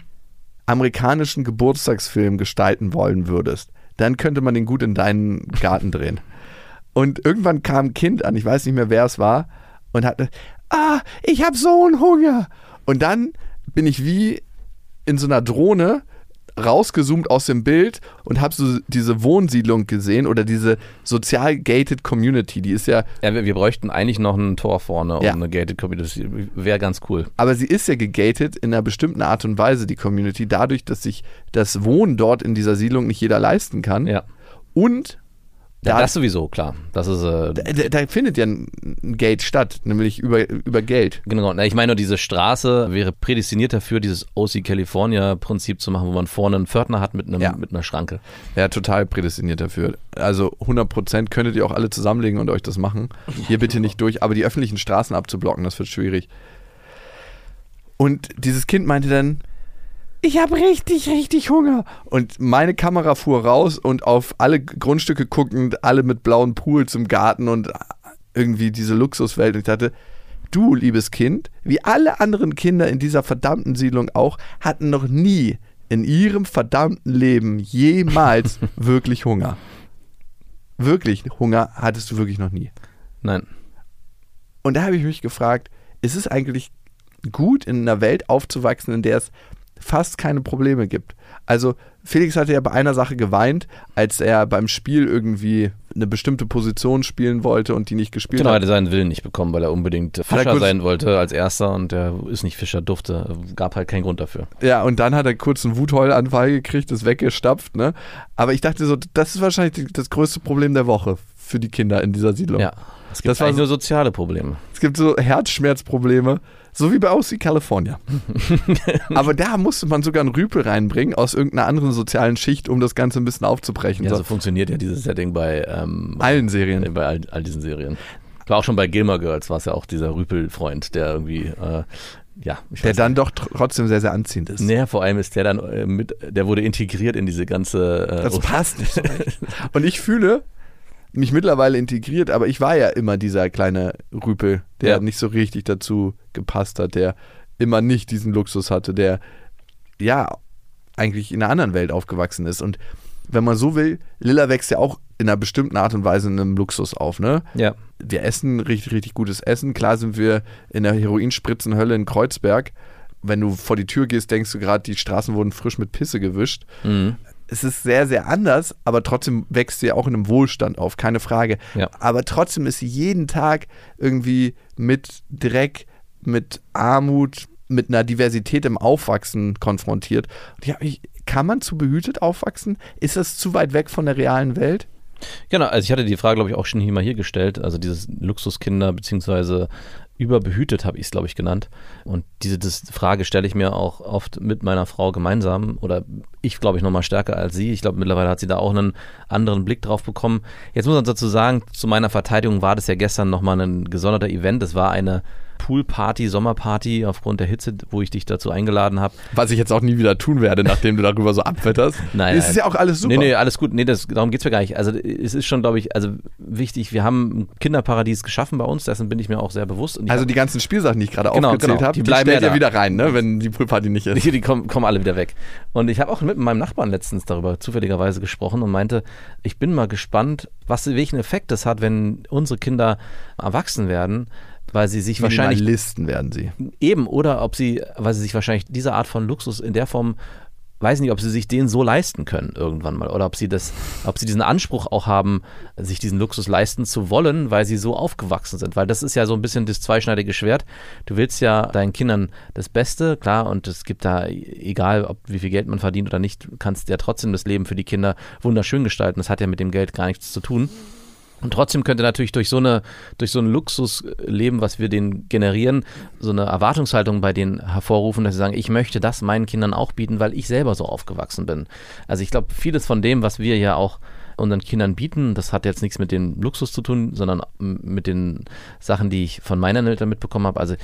amerikanischen Geburtstagsfilm gestalten wollen würdest, dann könnte man den gut in deinen Garten drehen. Und irgendwann kam ein Kind an, ich weiß nicht mehr, wer es war, und hatte, ah, ich habe so einen Hunger. Und dann bin ich wie in so einer Drohne rausgezoomt aus dem Bild und habe so diese Wohnsiedlung gesehen oder diese sozial gated Community, die ist ja, Ja, wir, wir bräuchten eigentlich noch ein Tor vorne und Ja. eine Gated Community. Wäre ganz cool. aber sie ist ja gegated in einer bestimmten Art und Weise, die Community, dadurch, dass sich das Wohnen dort in dieser Siedlung nicht jeder leisten kann. Ja. Und Ja, da, das sowieso, klar. Das ist, äh, da, da findet ja ein Gate statt, nämlich über, über Geld. Genau, Na, ich meine nur, diese Straße wäre prädestiniert dafür, dieses OC California Prinzip zu machen, wo man vorne einen Pförtner hat mit, einem, Ja. mit einer Schranke. Ja, total prädestiniert dafür. Also 100% könntet ihr auch alle zusammenlegen und euch das machen. Hier bitte nicht durch, aber die öffentlichen Straßen abzublocken, das wird schwierig. Und dieses Kind meinte dann, ich habe richtig, richtig Hunger. Und meine Kamera fuhr raus und auf alle Grundstücke guckend, alle mit blauen Pools im Garten und irgendwie diese Luxuswelt. Und ich dachte, du, liebes Kind, wie alle anderen Kinder in dieser verdammten Siedlung auch, hatten noch nie in ihrem verdammten Leben jemals wirklich Hunger. Wirklich Hunger hattest du wirklich noch nie. Nein. Und da habe ich mich gefragt, ist es eigentlich gut, in einer Welt aufzuwachsen, in der es fast keine Probleme gibt. Also Felix hatte ja bei einer Sache geweint, als er beim Spiel irgendwie eine bestimmte Position spielen wollte und die nicht gespielt Genau, er hat. hatte seinen Willen nicht bekommen, weil er unbedingt Fischer kurz- sein wollte als erster und der ist nicht Fischer, durfte. Gab halt keinen Grund dafür. Ja, und dann hat er kurz einen Wutheulanfall gekriegt, ist weggestapft, ne? Aber ich dachte so, das ist wahrscheinlich das größte Problem der Woche für die Kinder in dieser Siedlung. Ja. Es gibt Das war eigentlich so- nur soziale Probleme. Es gibt so Herzschmerzprobleme, so wie bei Aussie California. Aber da musste man sogar einen Rüpel reinbringen aus irgendeiner anderen sozialen Schicht, um das Ganze ein bisschen aufzubrechen. Ja, so. so funktioniert ja dieses Setting bei, ähm, Allen Serien. bei all, all diesen Serien. War auch schon bei Gilmore Girls, war es ja auch dieser Rüpel-Freund, der irgendwie, äh, ja, ich Der dann doch tr- trotzdem sehr, sehr anziehend ist. Naja, vor allem ist der dann äh, mit, der wurde integriert in diese ganze. Äh, Das passt nicht. Und ich fühle mich mittlerweile integriert, aber ich war ja immer dieser kleine Rüpel, der Ja. nicht so richtig dazu gepasst hat, der immer nicht diesen Luxus hatte, der ja eigentlich in einer anderen Welt aufgewachsen ist. Und wenn man so will, Lilla wächst ja auch in einer bestimmten Art und Weise in einem Luxus auf, ne? Ja, Wir essen richtig, richtig gutes Essen. Klar sind wir in der Heroinspritzenhölle in Kreuzberg. Wenn du vor die Tür gehst, denkst du gerade, die Straßen wurden frisch mit Pisse gewischt mhm. Es ist sehr, sehr anders, aber trotzdem wächst sie ja auch in einem Wohlstand auf, keine Frage. Ja. Aber trotzdem ist sie jeden Tag irgendwie mit Dreck, mit Armut, mit einer Diversität im Aufwachsen konfrontiert. Mich, kann man zu behütet aufwachsen? Ist das zu weit weg von der realen Welt? Genau, also ich hatte die Frage, glaube ich, auch schon hier mal hier gestellt. Also dieses Luxuskinder beziehungsweise überbehütet habe ich es, glaube ich, genannt. Und diese Frage stelle ich mir auch oft mit meiner Frau gemeinsam oder ich, glaube ich, nochmal stärker als sie. Ich glaube, mittlerweile hat sie da auch einen anderen Blick drauf bekommen. Jetzt muss man dazu sagen, zu meiner Verteidigung war das ja gestern nochmal ein gesonderter Event. Es war eine Poolparty, Sommerparty aufgrund der Hitze, wo ich dich dazu eingeladen habe. Was ich jetzt auch nie wieder tun werde, nachdem du darüber so abwetterst. Nein, Es ist ja auch alles super. Nee, nee, alles gut. Nee, das, darum geht's mir gar nicht. Also es ist schon, glaube ich, also wichtig, wir haben ein Kinderparadies geschaffen bei uns, dessen bin ich mir auch sehr bewusst. Also hab- die ganzen Spielsachen, die ich gerade Genau, aufgezählt genau. habe, Die die, bleiben ja wieder rein, ne, wenn die Poolparty nicht ist. die, die kommen, kommen alle wieder weg. Und ich habe auch mit meinem Nachbarn letztens darüber zufälligerweise gesprochen und meinte, ich bin mal gespannt, was welchen Effekt das hat, wenn unsere Kinder erwachsen werden, weil sie sich wahrscheinlich Minimalisten werden sie. Eben, oder ob sie, weil sie sich wahrscheinlich diese Art von Luxus in der Form, weiß nicht, ob sie sich den so leisten können irgendwann mal. Oder ob sie das, ob sie diesen Anspruch auch haben, sich diesen Luxus leisten zu wollen, weil sie so aufgewachsen sind. Weil das ist ja so ein bisschen das zweischneidige Schwert. Du willst ja deinen Kindern das Beste, klar, und es gibt da, egal ob wie viel Geld man verdient oder nicht, du kannst ja trotzdem das Leben für die Kinder wunderschön gestalten. Das hat ja mit dem Geld gar nichts zu tun. Und trotzdem könnte natürlich durch so eine, durch so ein Luxusleben, was wir denen generieren, so eine Erwartungshaltung bei denen hervorrufen, dass sie sagen, ich möchte das meinen Kindern auch bieten, weil ich selber so aufgewachsen bin. Also ich glaube, vieles von dem, was wir ja auch unseren Kindern bieten, das hat jetzt nichts mit dem Luxus zu tun, sondern mit den Sachen, die ich von meinen Eltern mitbekommen habe. Also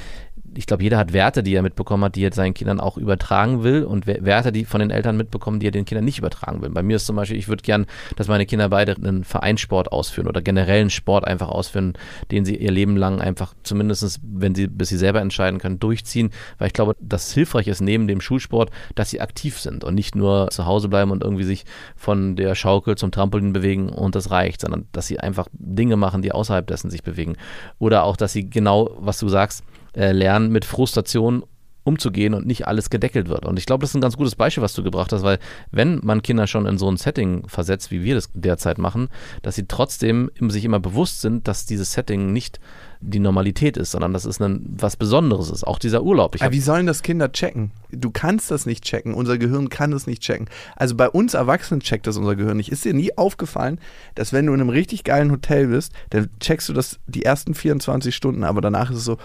ich glaube, jeder hat Werte, die er mitbekommen hat, die er seinen Kindern auch übertragen will und We- Werte, die von den Eltern mitbekommen, die er den Kindern nicht übertragen will. Bei mir ist zum Beispiel, ich würde gern, dass meine Kinder beide einen Vereinssport ausführen oder generell einen Sport einfach ausführen, den sie ihr Leben lang einfach zumindestens, wenn sie, bis sie selber entscheiden können, durchziehen, weil ich glaube, dass es hilfreich ist neben dem Schulsport, dass sie aktiv sind und nicht nur zu Hause bleiben und irgendwie sich von der Schaukel zum Trampolin bewegen und das reicht, sondern dass sie einfach Dinge machen, die außerhalb dessen sich bewegen. Oder auch, dass sie genau, was du sagst, äh, lernen, mit Frustration umzugehen und nicht alles gedeckelt wird. Und ich glaube, das ist ein ganz gutes Beispiel, was du gebracht hast, weil wenn man Kinder schon in so ein Setting versetzt, wie wir das derzeit machen, dass sie trotzdem sich immer bewusst sind, dass dieses Setting nicht die Normalität ist, sondern dass es ein, was Besonderes ist. Auch dieser Urlaub. Ich Aber wie sollen das Kinder checken? Du kannst das nicht checken. Unser Gehirn kann das nicht checken. Also bei uns Erwachsenen checkt das unser Gehirn nicht. Ist dir nie aufgefallen, dass wenn du in einem richtig geilen Hotel bist, dann checkst du das die ersten 24 Stunden, aber danach ist es so,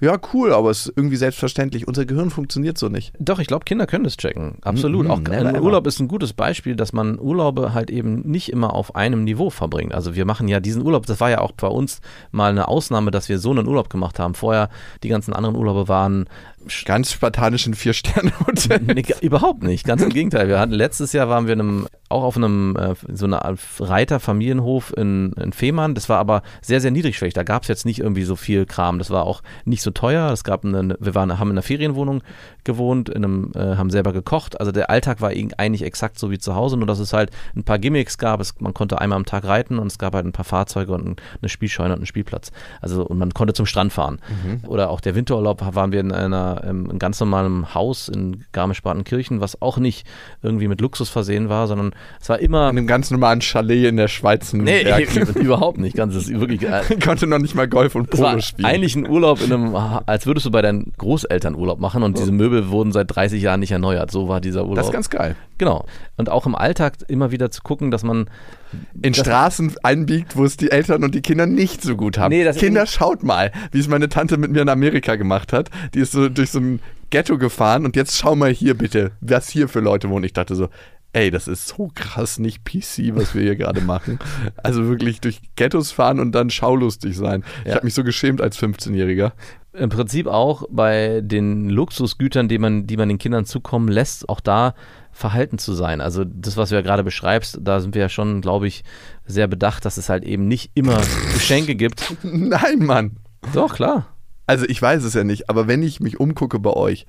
ja, cool, aber es ist irgendwie selbstverständlich. Unser Gehirn funktioniert so nicht. Doch, ich glaube, Kinder können das checken. Absolut. Mhm, auch never ein ever. Urlaub ist ein gutes Beispiel, dass man Urlaube halt eben nicht immer auf einem Niveau verbringt. Also wir machen ja diesen Urlaub, das war ja auch bei uns mal eine Ausnahme, dass wir so einen Urlaub gemacht haben. Vorher, die ganzen anderen Urlaube waren Ganz spartanischen Vier-Sterne-Hotel. Nee, überhaupt nicht, ganz im Gegenteil. Wir hatten letztes Jahr waren wir in einem auch auf einem äh, so einer Reiterfamilienhof in, in Fehmarn. Das war aber sehr, sehr niedrigschwellig. Da gab es jetzt nicht irgendwie so viel Kram. Das war auch nicht so teuer. Es gab eine, wir waren, haben in einer Ferienwohnung gewohnt, in einem, äh, haben selber gekocht. Also der Alltag war eigentlich exakt so wie zu Hause, nur dass es halt ein paar Gimmicks gab. Es, man konnte einmal am Tag reiten und es gab halt ein paar Fahrzeuge und ein, eine Spielscheune und einen Spielplatz. Also und man konnte zum Strand fahren. Mhm. Oder auch der Winterurlaub waren wir in einer ähm, in ganz normalem Haus in Garmisch-Partenkirchen, was auch nicht irgendwie mit Luxus versehen war, sondern es war immer In einem ganz normalen Chalet in der Schweiz. Nee, überhaupt nicht. Ganz, ist wirklich, äh, Konnte noch nicht mal Golf und Polo spielen. eigentlich ein Urlaub in einem, als würdest du bei deinen Großeltern Urlaub machen und diese Möbel wurden seit 30 Jahren nicht erneuert. So war dieser Urlaub. das ist ganz geil. genau. Und auch im Alltag immer wieder zu gucken, dass man in Straßen einbiegt, wo es die Eltern und die Kinder nicht so gut haben. Nee, das- Kinder, schaut mal, wie es meine Tante mit mir in Amerika gemacht hat. Die ist so durch so ein Ghetto gefahren und jetzt schau mal hier bitte, was hier für Leute wohnen. Ich dachte so, ey, das ist so krass nicht PC, was wir hier gerade machen. Also wirklich durch Ghettos fahren und dann schaulustig sein. Ich Ja. habe mich so geschämt als 15-Jähriger. Im Prinzip auch bei den Luxusgütern, die man, die man den Kindern zukommen lässt, auch da verhalten zu sein. Also das, was du ja gerade beschreibst, da sind wir ja schon, glaube ich, sehr bedacht, dass es halt eben nicht immer Geschenke gibt. Nein, Mann. Doch, klar. Also ich weiß es ja nicht, aber wenn ich mich umgucke bei euch,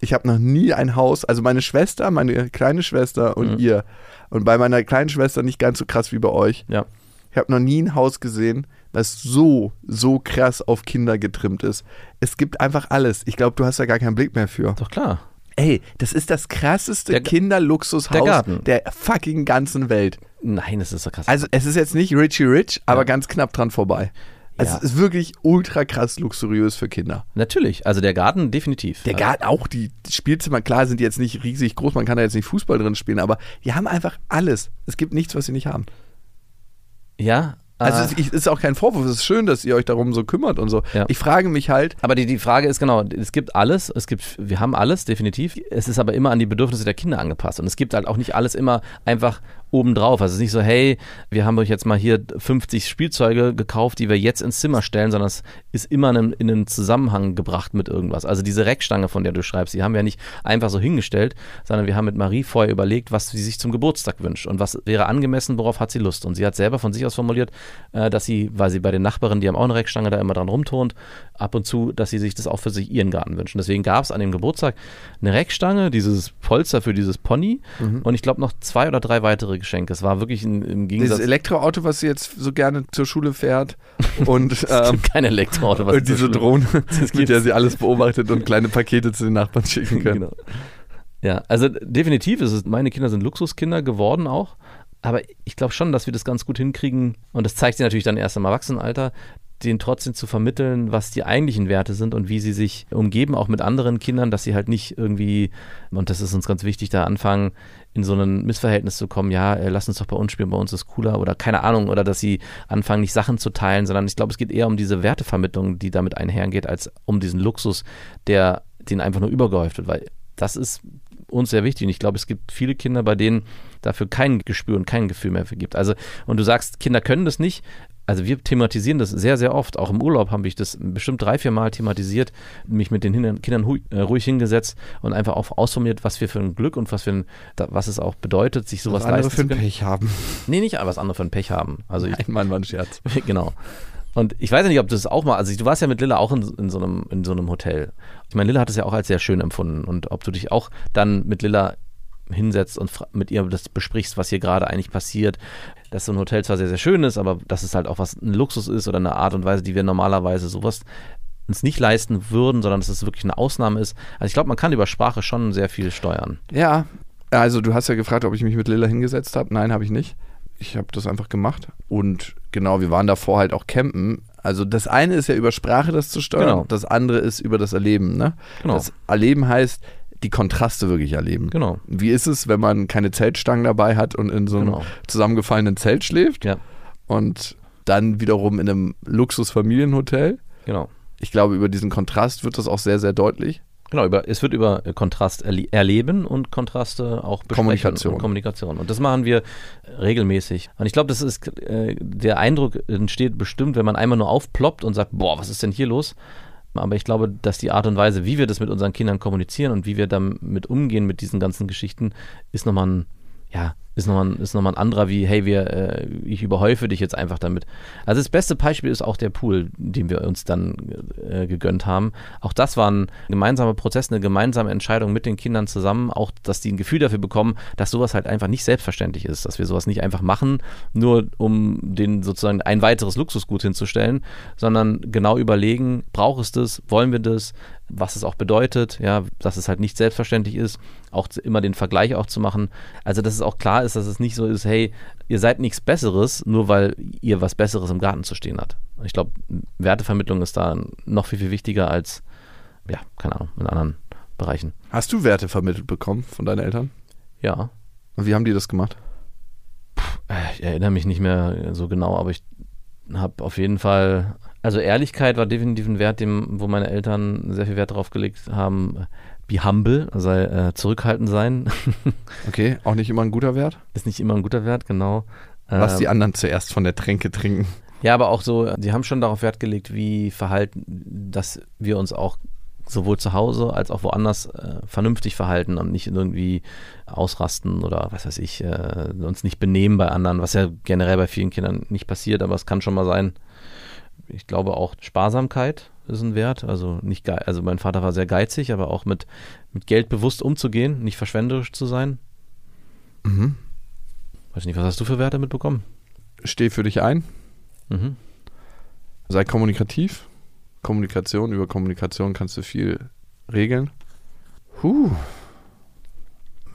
ich habe noch nie ein Haus, also meine Schwester, meine kleine Schwester und Mhm. ihr, und bei meiner kleinen Schwester nicht ganz so krass wie bei euch. Ja. Ich habe noch nie ein Haus gesehen, was so, so krass auf Kinder getrimmt ist. Es gibt einfach alles. Ich glaube, du hast da gar keinen Blick mehr für. Doch, klar. Ey, das ist das krasseste Der Kinderluxushaus der der fucking ganzen Welt. Nein, das ist so krass. Also es ist jetzt nicht Richie Rich, aber ganz knapp dran vorbei. Also Ja. Es ist wirklich ultra krass luxuriös für Kinder. Natürlich, also der Garten definitiv. Der Garten, auch die Spielzimmer, klar, sind jetzt nicht riesig groß, man kann da jetzt nicht Fußball drin spielen, aber die haben einfach alles. Es gibt nichts, was sie nicht haben. Ja. Also äh, es ist auch kein Vorwurf, es ist schön, dass ihr euch darum so kümmert und so. Ja. Ich frage mich halt, Aber die, die Frage ist genau, es gibt alles, es gibt, wir haben alles, definitiv. Es ist aber immer an die Bedürfnisse der Kinder angepasst. Und es gibt halt auch nicht alles immer einfach obendrauf. Also es ist nicht so, hey, wir haben euch jetzt mal hier 50 Spielzeuge gekauft, die wir jetzt ins Zimmer stellen, sondern es ist immer in einen, in einen Zusammenhang gebracht mit irgendwas. Also diese Reckstange, von der du schreibst, die haben wir nicht einfach so hingestellt, sondern wir haben mit Marie vorher überlegt, was sie sich zum Geburtstag wünscht und was wäre angemessen, worauf hat sie Lust. Und sie hat selber von sich aus formuliert, äh, dass sie, weil sie bei den Nachbarinnen, die haben auch eine Reckstange, da immer dran rumturnt, ab und zu, dass sie sich das auch für sich ihren Garten wünschen. Deswegen gab es an dem Geburtstag eine Reckstange, dieses Polster für dieses Pony und ich glaube noch zwei oder drei weitere Geschenke. Es war wirklich ein, im Gegensatz. dieses Elektroauto, was sie jetzt so gerne zur Schule fährt und, es ähm, gibt kein Elektroauto. was und diese Drohne, mit der sie alles beobachtet und kleine Pakete zu den Nachbarn schicken können. Genau. Ja, also definitiv ist es, meine Kinder sind Luxuskinder geworden auch. Aber ich glaube schon, dass wir das ganz gut hinkriegen. Und das zeigt sich natürlich dann erst im Erwachsenenalter, denen trotzdem zu vermitteln, was die eigentlichen Werte sind und wie sie sich umgeben, auch mit anderen Kindern, dass sie halt nicht irgendwie, und das ist uns ganz wichtig, da anfangen, in so ein Missverhältnis zu kommen, ja, äh, lass uns doch bei uns spielen, bei uns ist cooler oder keine Ahnung, oder dass sie anfangen, nicht Sachen zu teilen, sondern ich glaube, es geht eher um diese Wertevermittlung, die damit einhergeht, als um diesen Luxus, der den einfach nur übergehäuft wird, weil das ist uns sehr wichtig und ich glaube, es gibt viele Kinder, bei denen dafür kein Gespür und kein Gefühl mehr gibt. Also, und du sagst, Kinder können das nicht. Also wir thematisieren das sehr, sehr oft. Auch im Urlaub habe ich das bestimmt drei, vier Mal thematisiert, mich mit den Hin- Kindern hu- äh, ruhig hingesetzt und einfach auch ausformuliert, was wir für ein Glück und was, für ein, da- was es auch bedeutet, sich sowas Was andere leisten für zu ein können. Pech haben. Nee, nicht was andere für ein Pech haben. Also ich, Nein, Mann, war ein Scherz. genau. Und ich weiß ja nicht, ob du das auch mal, also du warst ja mit Lilla auch in, in, so einem, in so einem Hotel. Ich meine, Lilla hat es ja auch als sehr schön empfunden. Und ob du dich auch dann mit Lilla hinsetzt und mit ihr das besprichst, was hier gerade eigentlich passiert, dass so ein Hotel zwar sehr, sehr schön ist, aber dass es halt auch was ein Luxus ist oder eine Art und Weise, die wir normalerweise sowas uns nicht leisten würden, sondern dass es wirklich eine Ausnahme ist. Also ich glaube, man kann über Sprache schon sehr viel steuern. Ja, also du hast ja gefragt, ob ich mich mit Lilla hingesetzt habe. Nein, habe ich nicht. Ich habe das einfach gemacht. Und genau, wir waren davor halt auch campen. Also das eine ist ja über Sprache das zu steuern, Genau. das andere ist über das Erleben. Ne? Genau. Das Erleben heißt, die Kontraste wirklich erleben. Genau. Wie ist es, wenn man keine Zeltstangen dabei hat und in so einem Genau. zusammengefallenen Zelt schläft Ja, und dann wiederum in einem Luxusfamilienhotel? genau. Ich glaube, über diesen Kontrast wird das auch sehr, sehr deutlich. Genau, über, es wird über Kontrast erle erleben und Kontraste auch besprechen Kommunikation. Und Kommunikation. Und das machen wir regelmäßig. Und ich glaube, das ist, äh, der Eindruck entsteht bestimmt, wenn man einmal nur aufploppt und sagt, boah, was ist denn hier los? Aber ich glaube, dass die Art und Weise, wie wir das mit unseren Kindern kommunizieren und wie wir damit umgehen mit diesen ganzen Geschichten, ist nochmal ein, ja, ist nochmal ist noch ein anderer wie, hey, wir, äh, ich überhäufe dich jetzt einfach damit. Also das beste Beispiel ist auch der Pool, den wir uns dann äh, gegönnt haben. Auch das war ein gemeinsamer Prozess, eine gemeinsame Entscheidung mit den Kindern zusammen, auch, dass die ein Gefühl dafür bekommen, dass sowas halt einfach nicht selbstverständlich ist, dass wir sowas nicht einfach machen, nur um den sozusagen ein weiteres Luxusgut hinzustellen, sondern genau überlegen, braucht es das, wollen wir das, was es auch bedeutet, ja, dass es halt nicht selbstverständlich ist, auch immer den Vergleich auch zu machen. Also, dass es auch klar ist, dass es nicht so ist, hey, ihr seid nichts Besseres, nur weil ihr was Besseres im Garten zu stehen habt. Ich glaube, Wertevermittlung ist da noch viel, viel wichtiger als, ja, keine Ahnung, in anderen Bereichen. Hast du Werte vermittelt bekommen von deinen Eltern? Ja. Und wie haben die das gemacht? Äh, ich erinnere mich nicht mehr so genau, aber ich habe auf jeden Fall also Ehrlichkeit war definitiv ein Wert, dem, wo meine Eltern sehr viel Wert drauf gelegt haben. Be humble, also äh, zurückhaltend sein. okay, auch nicht immer ein guter Wert? Ist nicht immer ein guter Wert, genau. Was ähm, die anderen zuerst von der Tränke trinken. Ja, aber auch so, sie haben schon darauf Wert gelegt, wie verhalten, dass wir uns auch sowohl zu Hause als auch woanders äh, vernünftig verhalten und nicht irgendwie ausrasten oder was weiß ich, äh, uns nicht benehmen bei anderen, was ja generell bei vielen Kindern nicht passiert, aber es kann schon mal sein, ich glaube auch Sparsamkeit ist ein Wert. Also nicht geil, also mein Vater war sehr geizig, aber auch mit, mit Geld bewusst umzugehen, nicht verschwenderisch zu sein. Mhm. Weiß nicht, was hast du für Werte mitbekommen? Steh für dich ein. Mhm. Sei kommunikativ. Kommunikation, über Kommunikation kannst du viel regeln. Huh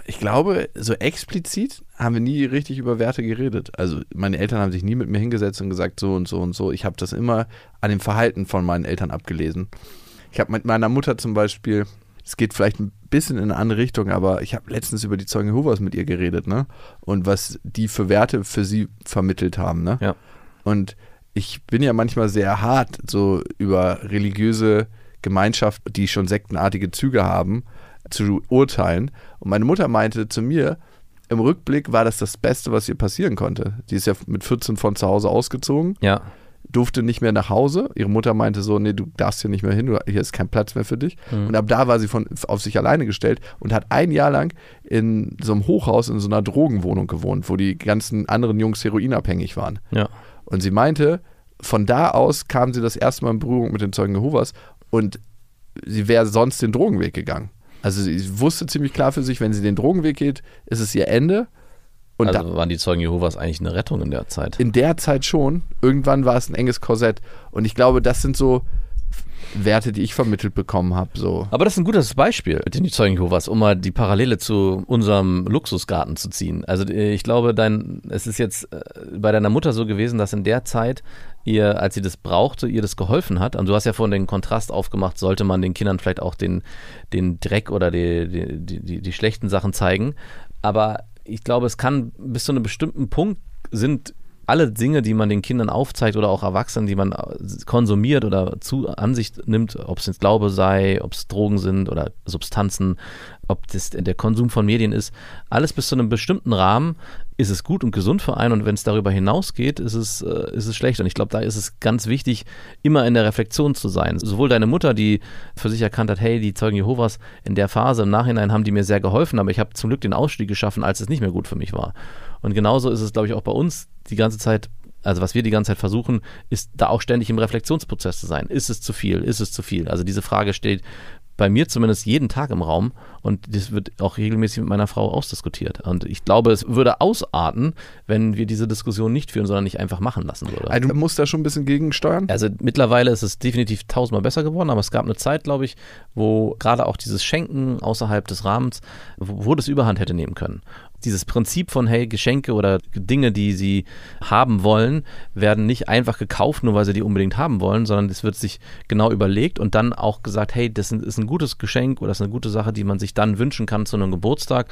ich glaube, so explizit haben wir nie richtig über Werte geredet. Also meine Eltern haben sich nie mit mir hingesetzt und gesagt, so und so und so. Ich habe das immer an dem Verhalten von meinen Eltern abgelesen. Ich habe mit meiner Mutter zum Beispiel, es geht vielleicht ein bisschen in eine andere Richtung, aber ich habe letztens über die Zeugen Jehovas mit ihr geredet, ne? Und was die für Werte für sie vermittelt haben, ne? Ja. Und ich bin ja manchmal sehr hart so über religiöse Gemeinschaften, die schon sektenartige Züge haben zu urteilen. Und meine Mutter meinte zu mir, im Rückblick war das das Beste, was ihr passieren konnte. Die ist ja mit 14 von zu Hause ausgezogen. Ja. Durfte nicht mehr nach Hause. Ihre Mutter meinte so: Nee, du darfst hier nicht mehr hin, hier ist kein Platz mehr für dich. Mhm. Und ab da war sie von, auf sich alleine gestellt und hat ein Jahr lang in so einem Hochhaus in so einer Drogenwohnung gewohnt, wo die ganzen anderen Jungs heroinabhängig waren. Ja. Und sie meinte, von da aus kam sie das erste Mal in Berührung mit den Zeugen Jehovas und sie wäre sonst den Drogenweg gegangen. Also sie wusste ziemlich klar für sich, wenn sie den Drogenweg geht, ist es ihr Ende. Und also da, waren die Zeugen Jehovas eigentlich eine Rettung in der Zeit? In der Zeit schon. Irgendwann war es ein enges Korsett. Und ich glaube, das sind so Werte, die ich vermittelt bekommen habe. So. Aber das ist ein gutes Beispiel mit den Zeugen Jehovas, um mal die Parallele zu unserem Luxusgarten zu ziehen. Also äh, ich glaube, dein, es ist jetzt äh, bei deiner Mutter so gewesen, dass in der Zeit ihr, als sie das brauchte, ihr das geholfen hat. Und du hast ja vorhin den Kontrast aufgemacht, sollte man den Kindern vielleicht auch den, den Dreck oder die, die, die, die schlechten Sachen zeigen. Aber ich glaube, es kann bis zu einem bestimmten Punkt sind alle Dinge, die man den Kindern aufzeigt oder auch Erwachsenen, die man konsumiert oder zu Ansicht nimmt, ob es jetzt Glaube sei, ob es Drogen sind oder Substanzen, ob das der Konsum von Medien ist, alles bis zu einem bestimmten Rahmen ist es gut und gesund für einen und wenn es darüber hinausgeht, ist es, äh, ist es schlecht. Und ich glaube, da ist es ganz wichtig, immer in der Reflexion zu sein. Sowohl deine Mutter, die für sich erkannt hat, hey, die Zeugen Jehovas in der Phase im Nachhinein haben die mir sehr geholfen, aber ich habe zum Glück den Ausstieg geschaffen, als es nicht mehr gut für mich war. Und genauso ist es, glaube ich, auch bei uns die ganze Zeit also was wir die ganze Zeit versuchen, ist da auch ständig im Reflexionsprozess zu sein. Ist es zu viel? Ist es zu viel? Also diese Frage steht bei mir zumindest jeden Tag im Raum und das wird auch regelmäßig mit meiner Frau ausdiskutiert. Und ich glaube, es würde ausarten, wenn wir diese Diskussion nicht führen, sondern nicht einfach machen lassen würden. Also du musst da schon ein bisschen gegensteuern? Also mittlerweile ist es definitiv tausendmal besser geworden, aber es gab eine Zeit, glaube ich, wo gerade auch dieses Schenken außerhalb des Rahmens, wo, wo das Überhand hätte nehmen können dieses Prinzip von, hey, Geschenke oder Dinge, die sie haben wollen, werden nicht einfach gekauft, nur weil sie die unbedingt haben wollen, sondern es wird sich genau überlegt und dann auch gesagt, hey, das ist ein gutes Geschenk oder das ist eine gute Sache, die man sich dann wünschen kann zu einem Geburtstag,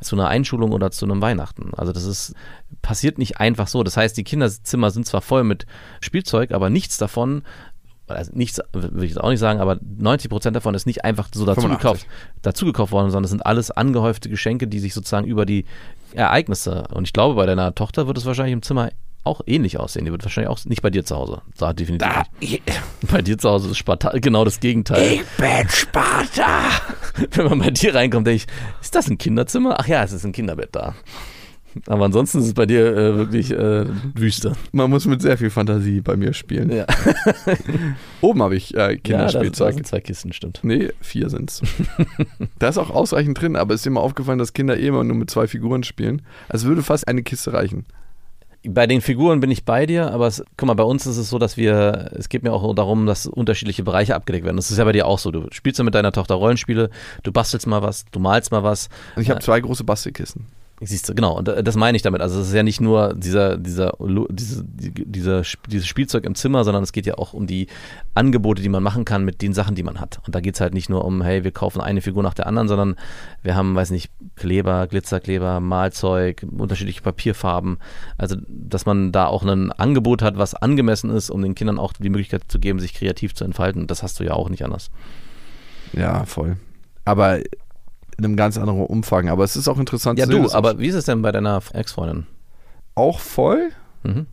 zu einer Einschulung oder zu einem Weihnachten. Also das ist, passiert nicht einfach so. Das heißt, die Kinderzimmer sind zwar voll mit Spielzeug, aber nichts davon also nichts, würde ich jetzt auch nicht sagen, aber 90 Prozent davon ist nicht einfach so dazu gekauft, dazu gekauft worden, sondern es sind alles angehäufte Geschenke, die sich sozusagen über die Ereignisse, und ich glaube, bei deiner Tochter wird es wahrscheinlich im Zimmer auch ähnlich aussehen. Die wird wahrscheinlich auch nicht bei dir zu Hause. Da definitiv da, nicht. Bei dir zu Hause ist Sparta genau das Gegenteil. Ich bin Sparta. Wenn man bei dir reinkommt, denke ich, ist das ein Kinderzimmer? Ach ja, es ist ein Kinderbett da. Aber ansonsten ist es bei dir äh, wirklich äh, Wüste. Man muss mit sehr viel Fantasie bei mir spielen. Ja. Oben habe ich äh, Ja, da, Kinderspielzeug. sind zwei Kisten, stimmt. nee, vier sind's. da ist auch ausreichend drin, aber es ist mal aufgefallen, dass Kinder eh immer nur mit zwei Figuren spielen. Also würde fast eine Kiste reichen. Bei den Figuren bin ich bei dir, aber es, guck mal, bei uns ist es so, dass wir, es geht mir auch darum, dass unterschiedliche Bereiche abgedeckt werden. Das ist ja bei dir auch so. Du spielst ja mit deiner Tochter Rollenspiele, du bastelst mal was, du malst mal was. Und ich habe zwei große Bastelkisten. Siehst du, genau, und das meine ich damit. Also es ist ja nicht nur dieser, dieser, diese, die- dieser, dieses Spielzeug im Zimmer, sondern es geht ja auch um die Angebote, die man machen kann mit den Sachen, die man hat. Und da geht es halt nicht nur um, hey, wir kaufen eine Figur nach der anderen, sondern wir haben, weiß nicht, Kleber, Glitzerkleber, Malzeug, unterschiedliche Papierfarben. Also, dass man da auch ein Angebot hat, was angemessen ist, um den Kindern auch die Möglichkeit zu geben, sich kreativ zu entfalten. Das hast du ja auch nicht anders. Ja, voll. Aber in einem ganz anderen Umfang. Aber es ist auch interessant Ja, zu sehen, du, dass aber wie ist es denn bei deiner Ex-Freundin? auch voll. Mhm.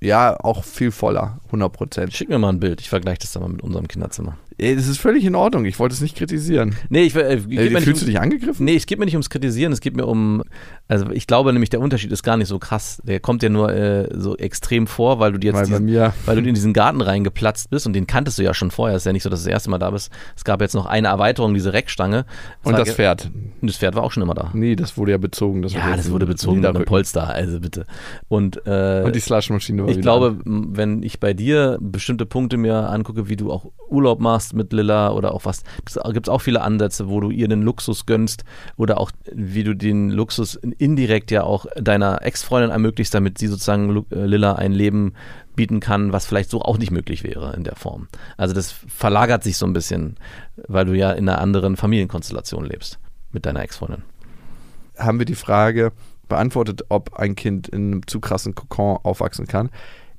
Ja, auch viel voller, 100 Prozent. Schick mir mal ein Bild. Ich vergleiche das dann mal mit unserem Kinderzimmer. Das ist völlig in Ordnung. Ich wollte es nicht kritisieren. Nee, ich, äh, Äh, mir nicht fühlst du dich angegriffen? Nee, es geht mir nicht ums Kritisieren, es geht mir um, also ich glaube nämlich, der Unterschied ist gar nicht so krass. Der kommt dir nur äh, so extrem vor, weil du dir jetzt Weil diesen, mir, weil du in diesen Garten reingeplatzt bist und den kanntest du ja schon vorher. Es ist ja nicht so, dass du das erste Mal da bist. Es gab jetzt noch eine Erweiterung, diese Reckstange. und war das Pferd. Und das Pferd war auch schon immer da. Nee, das wurde ja bezogen. Das Ja, das wurde bezogen mit einem Polster, also bitte. Und, äh, Und die Slushmaschine war ich glaube, an. wenn ich bei dir bestimmte Punkte mir angucke, wie du auch Urlaub machst mit Lilla oder auch was, gibt es auch viele Ansätze, wo du ihr den Luxus gönnst oder auch wie du den Luxus indirekt ja auch deiner Ex-Freundin ermöglicht, damit sie sozusagen äh, Lilla ein Leben bieten kann, was vielleicht so auch nicht möglich wäre in der Form. Also das verlagert sich so ein bisschen, weil du ja in einer anderen Familienkonstellation lebst mit deiner Ex-Freundin. haben wir die Frage beantwortet, ob ein Kind in einem zu krassen Kokon aufwachsen kann.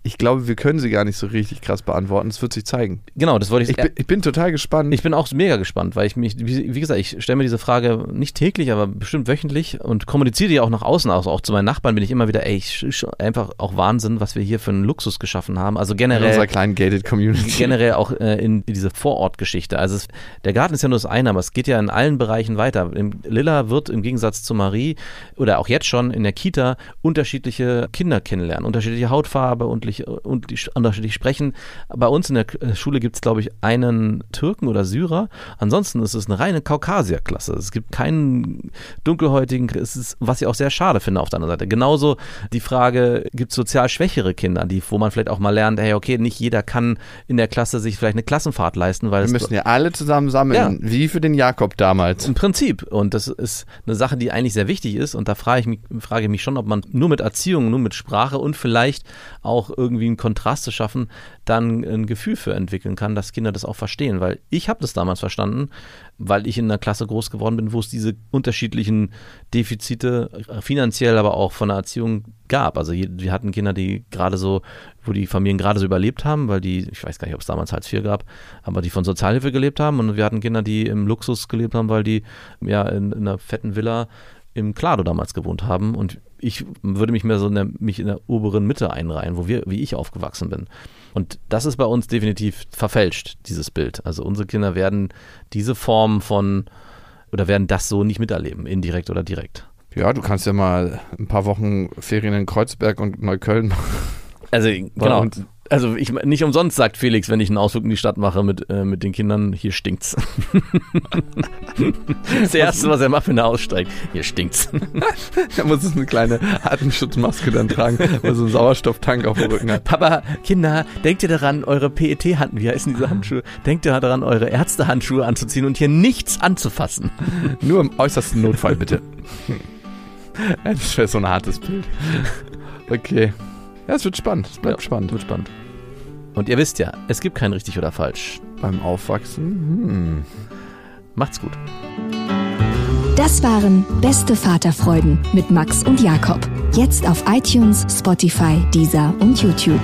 Ich glaube, wir können sie gar nicht so richtig krass beantworten. Es wird sich zeigen. Genau, das wollte ich Ich bin, ich bin total gespannt. Ich bin auch mega gespannt, weil ich mich, wie, wie gesagt, ich stelle mir diese Frage nicht täglich, aber bestimmt wöchentlich und kommuniziere die auch nach außen aus. Auch zu meinen Nachbarn bin ich immer wieder, ey, ich, einfach auch Wahnsinn, was wir hier für einen Luxus geschaffen haben. Also in unserer generell, kleinen gated Community. generell auch äh, in diese Vorortgeschichte. Also es, der Garten ist ja nur das eine, aber es geht ja in allen Bereichen weiter. Im, Lilla wird im Gegensatz zu Marie oder auch jetzt schon in der Kita unterschiedliche Kinder kennenlernen, unterschiedliche Hautfarbe, unterschiedlich, unterschiedlich unterschiedlich sprechen. Bei uns in der K- Schule gibt es, glaube ich, einen Türken oder Syrer. Ansonsten ist es eine reine Kaukasierklasse. Es gibt keinen dunkelhäutigen, es ist, was ich auch sehr schade finde auf der anderen Seite. Genauso die Frage, gibt es sozial schwächere Kinder, die, wo man vielleicht auch mal lernt, hey, okay, nicht jeder kann in der Klasse sich vielleicht eine Klassenfahrt leisten, weil Wir müssen ja alle zusammen sammeln, wie für den Jakob damals. im Prinzip. Und das ist eine Sache, die eigentlich sehr wichtig ist. Und da frage ich mich, frage ich mich schon, ob man nur mit Erziehung, nur mit Sprache und vielleicht auch irgendwie einen Kontrast zu schaffen, dann ein Gefühl für entwickeln kann, dass Kinder das auch verstehen. Weil ich habe das damals verstanden, weil ich in einer Klasse groß geworden bin, wo es diese unterschiedlichen Defizite äh, finanziell, aber auch von der Erziehung gab. Also wir hatten Kinder, die gerade so, wo die Familien gerade so überlebt haben, weil die, ich weiß gar nicht, ob es damals Hartz IV gab, aber die von Sozialhilfe gelebt haben. Und wir hatten Kinder, die im Luxus gelebt haben, weil die ja in, in einer fetten Villa im Klado damals gewohnt haben. Und ich würde mich mehr so in der, mich in der oberen Mitte einreihen, wo wir, wie ich aufgewachsen bin. Und das ist bei uns definitiv verfälscht, dieses Bild. Also unsere Kinder werden diese Form von oder werden das so nicht miterleben, indirekt oder direkt. Ja, du kannst ja mal ein paar Wochen Ferien in Kreuzberg und Neukölln machen. Also genau. uns. Also ich nicht umsonst sagt Felix, wenn ich einen Ausflug in die Stadt mache mit, äh, mit den Kindern, hier stinkt's. das erste, was er macht, wenn er aussteigt, hier stinkt's. Da muss es eine kleine Atemschutzmaske dann tragen, weil so einen Sauerstofftank auf dem Rücken hat. Papa, Kinder, denkt ihr daran, eure PET-Handschuhe, wie heißen diese Handschuhe? Denkt ihr daran, eure Ärztehandschuhe anzuziehen und hier nichts anzufassen? Nur im äußersten Notfall, bitte. Das wäre so ein hartes Bild. Okay. Ja, es wird spannend. Es bleibt Ja, spannend. Wird spannend. Und ihr wisst ja, es gibt kein richtig oder falsch. Beim Aufwachsen. Hm. Macht's gut. Das waren Beste Vaterfreuden mit Max und Jakob. Jetzt auf iTunes, Spotify, Deezer und YouTube.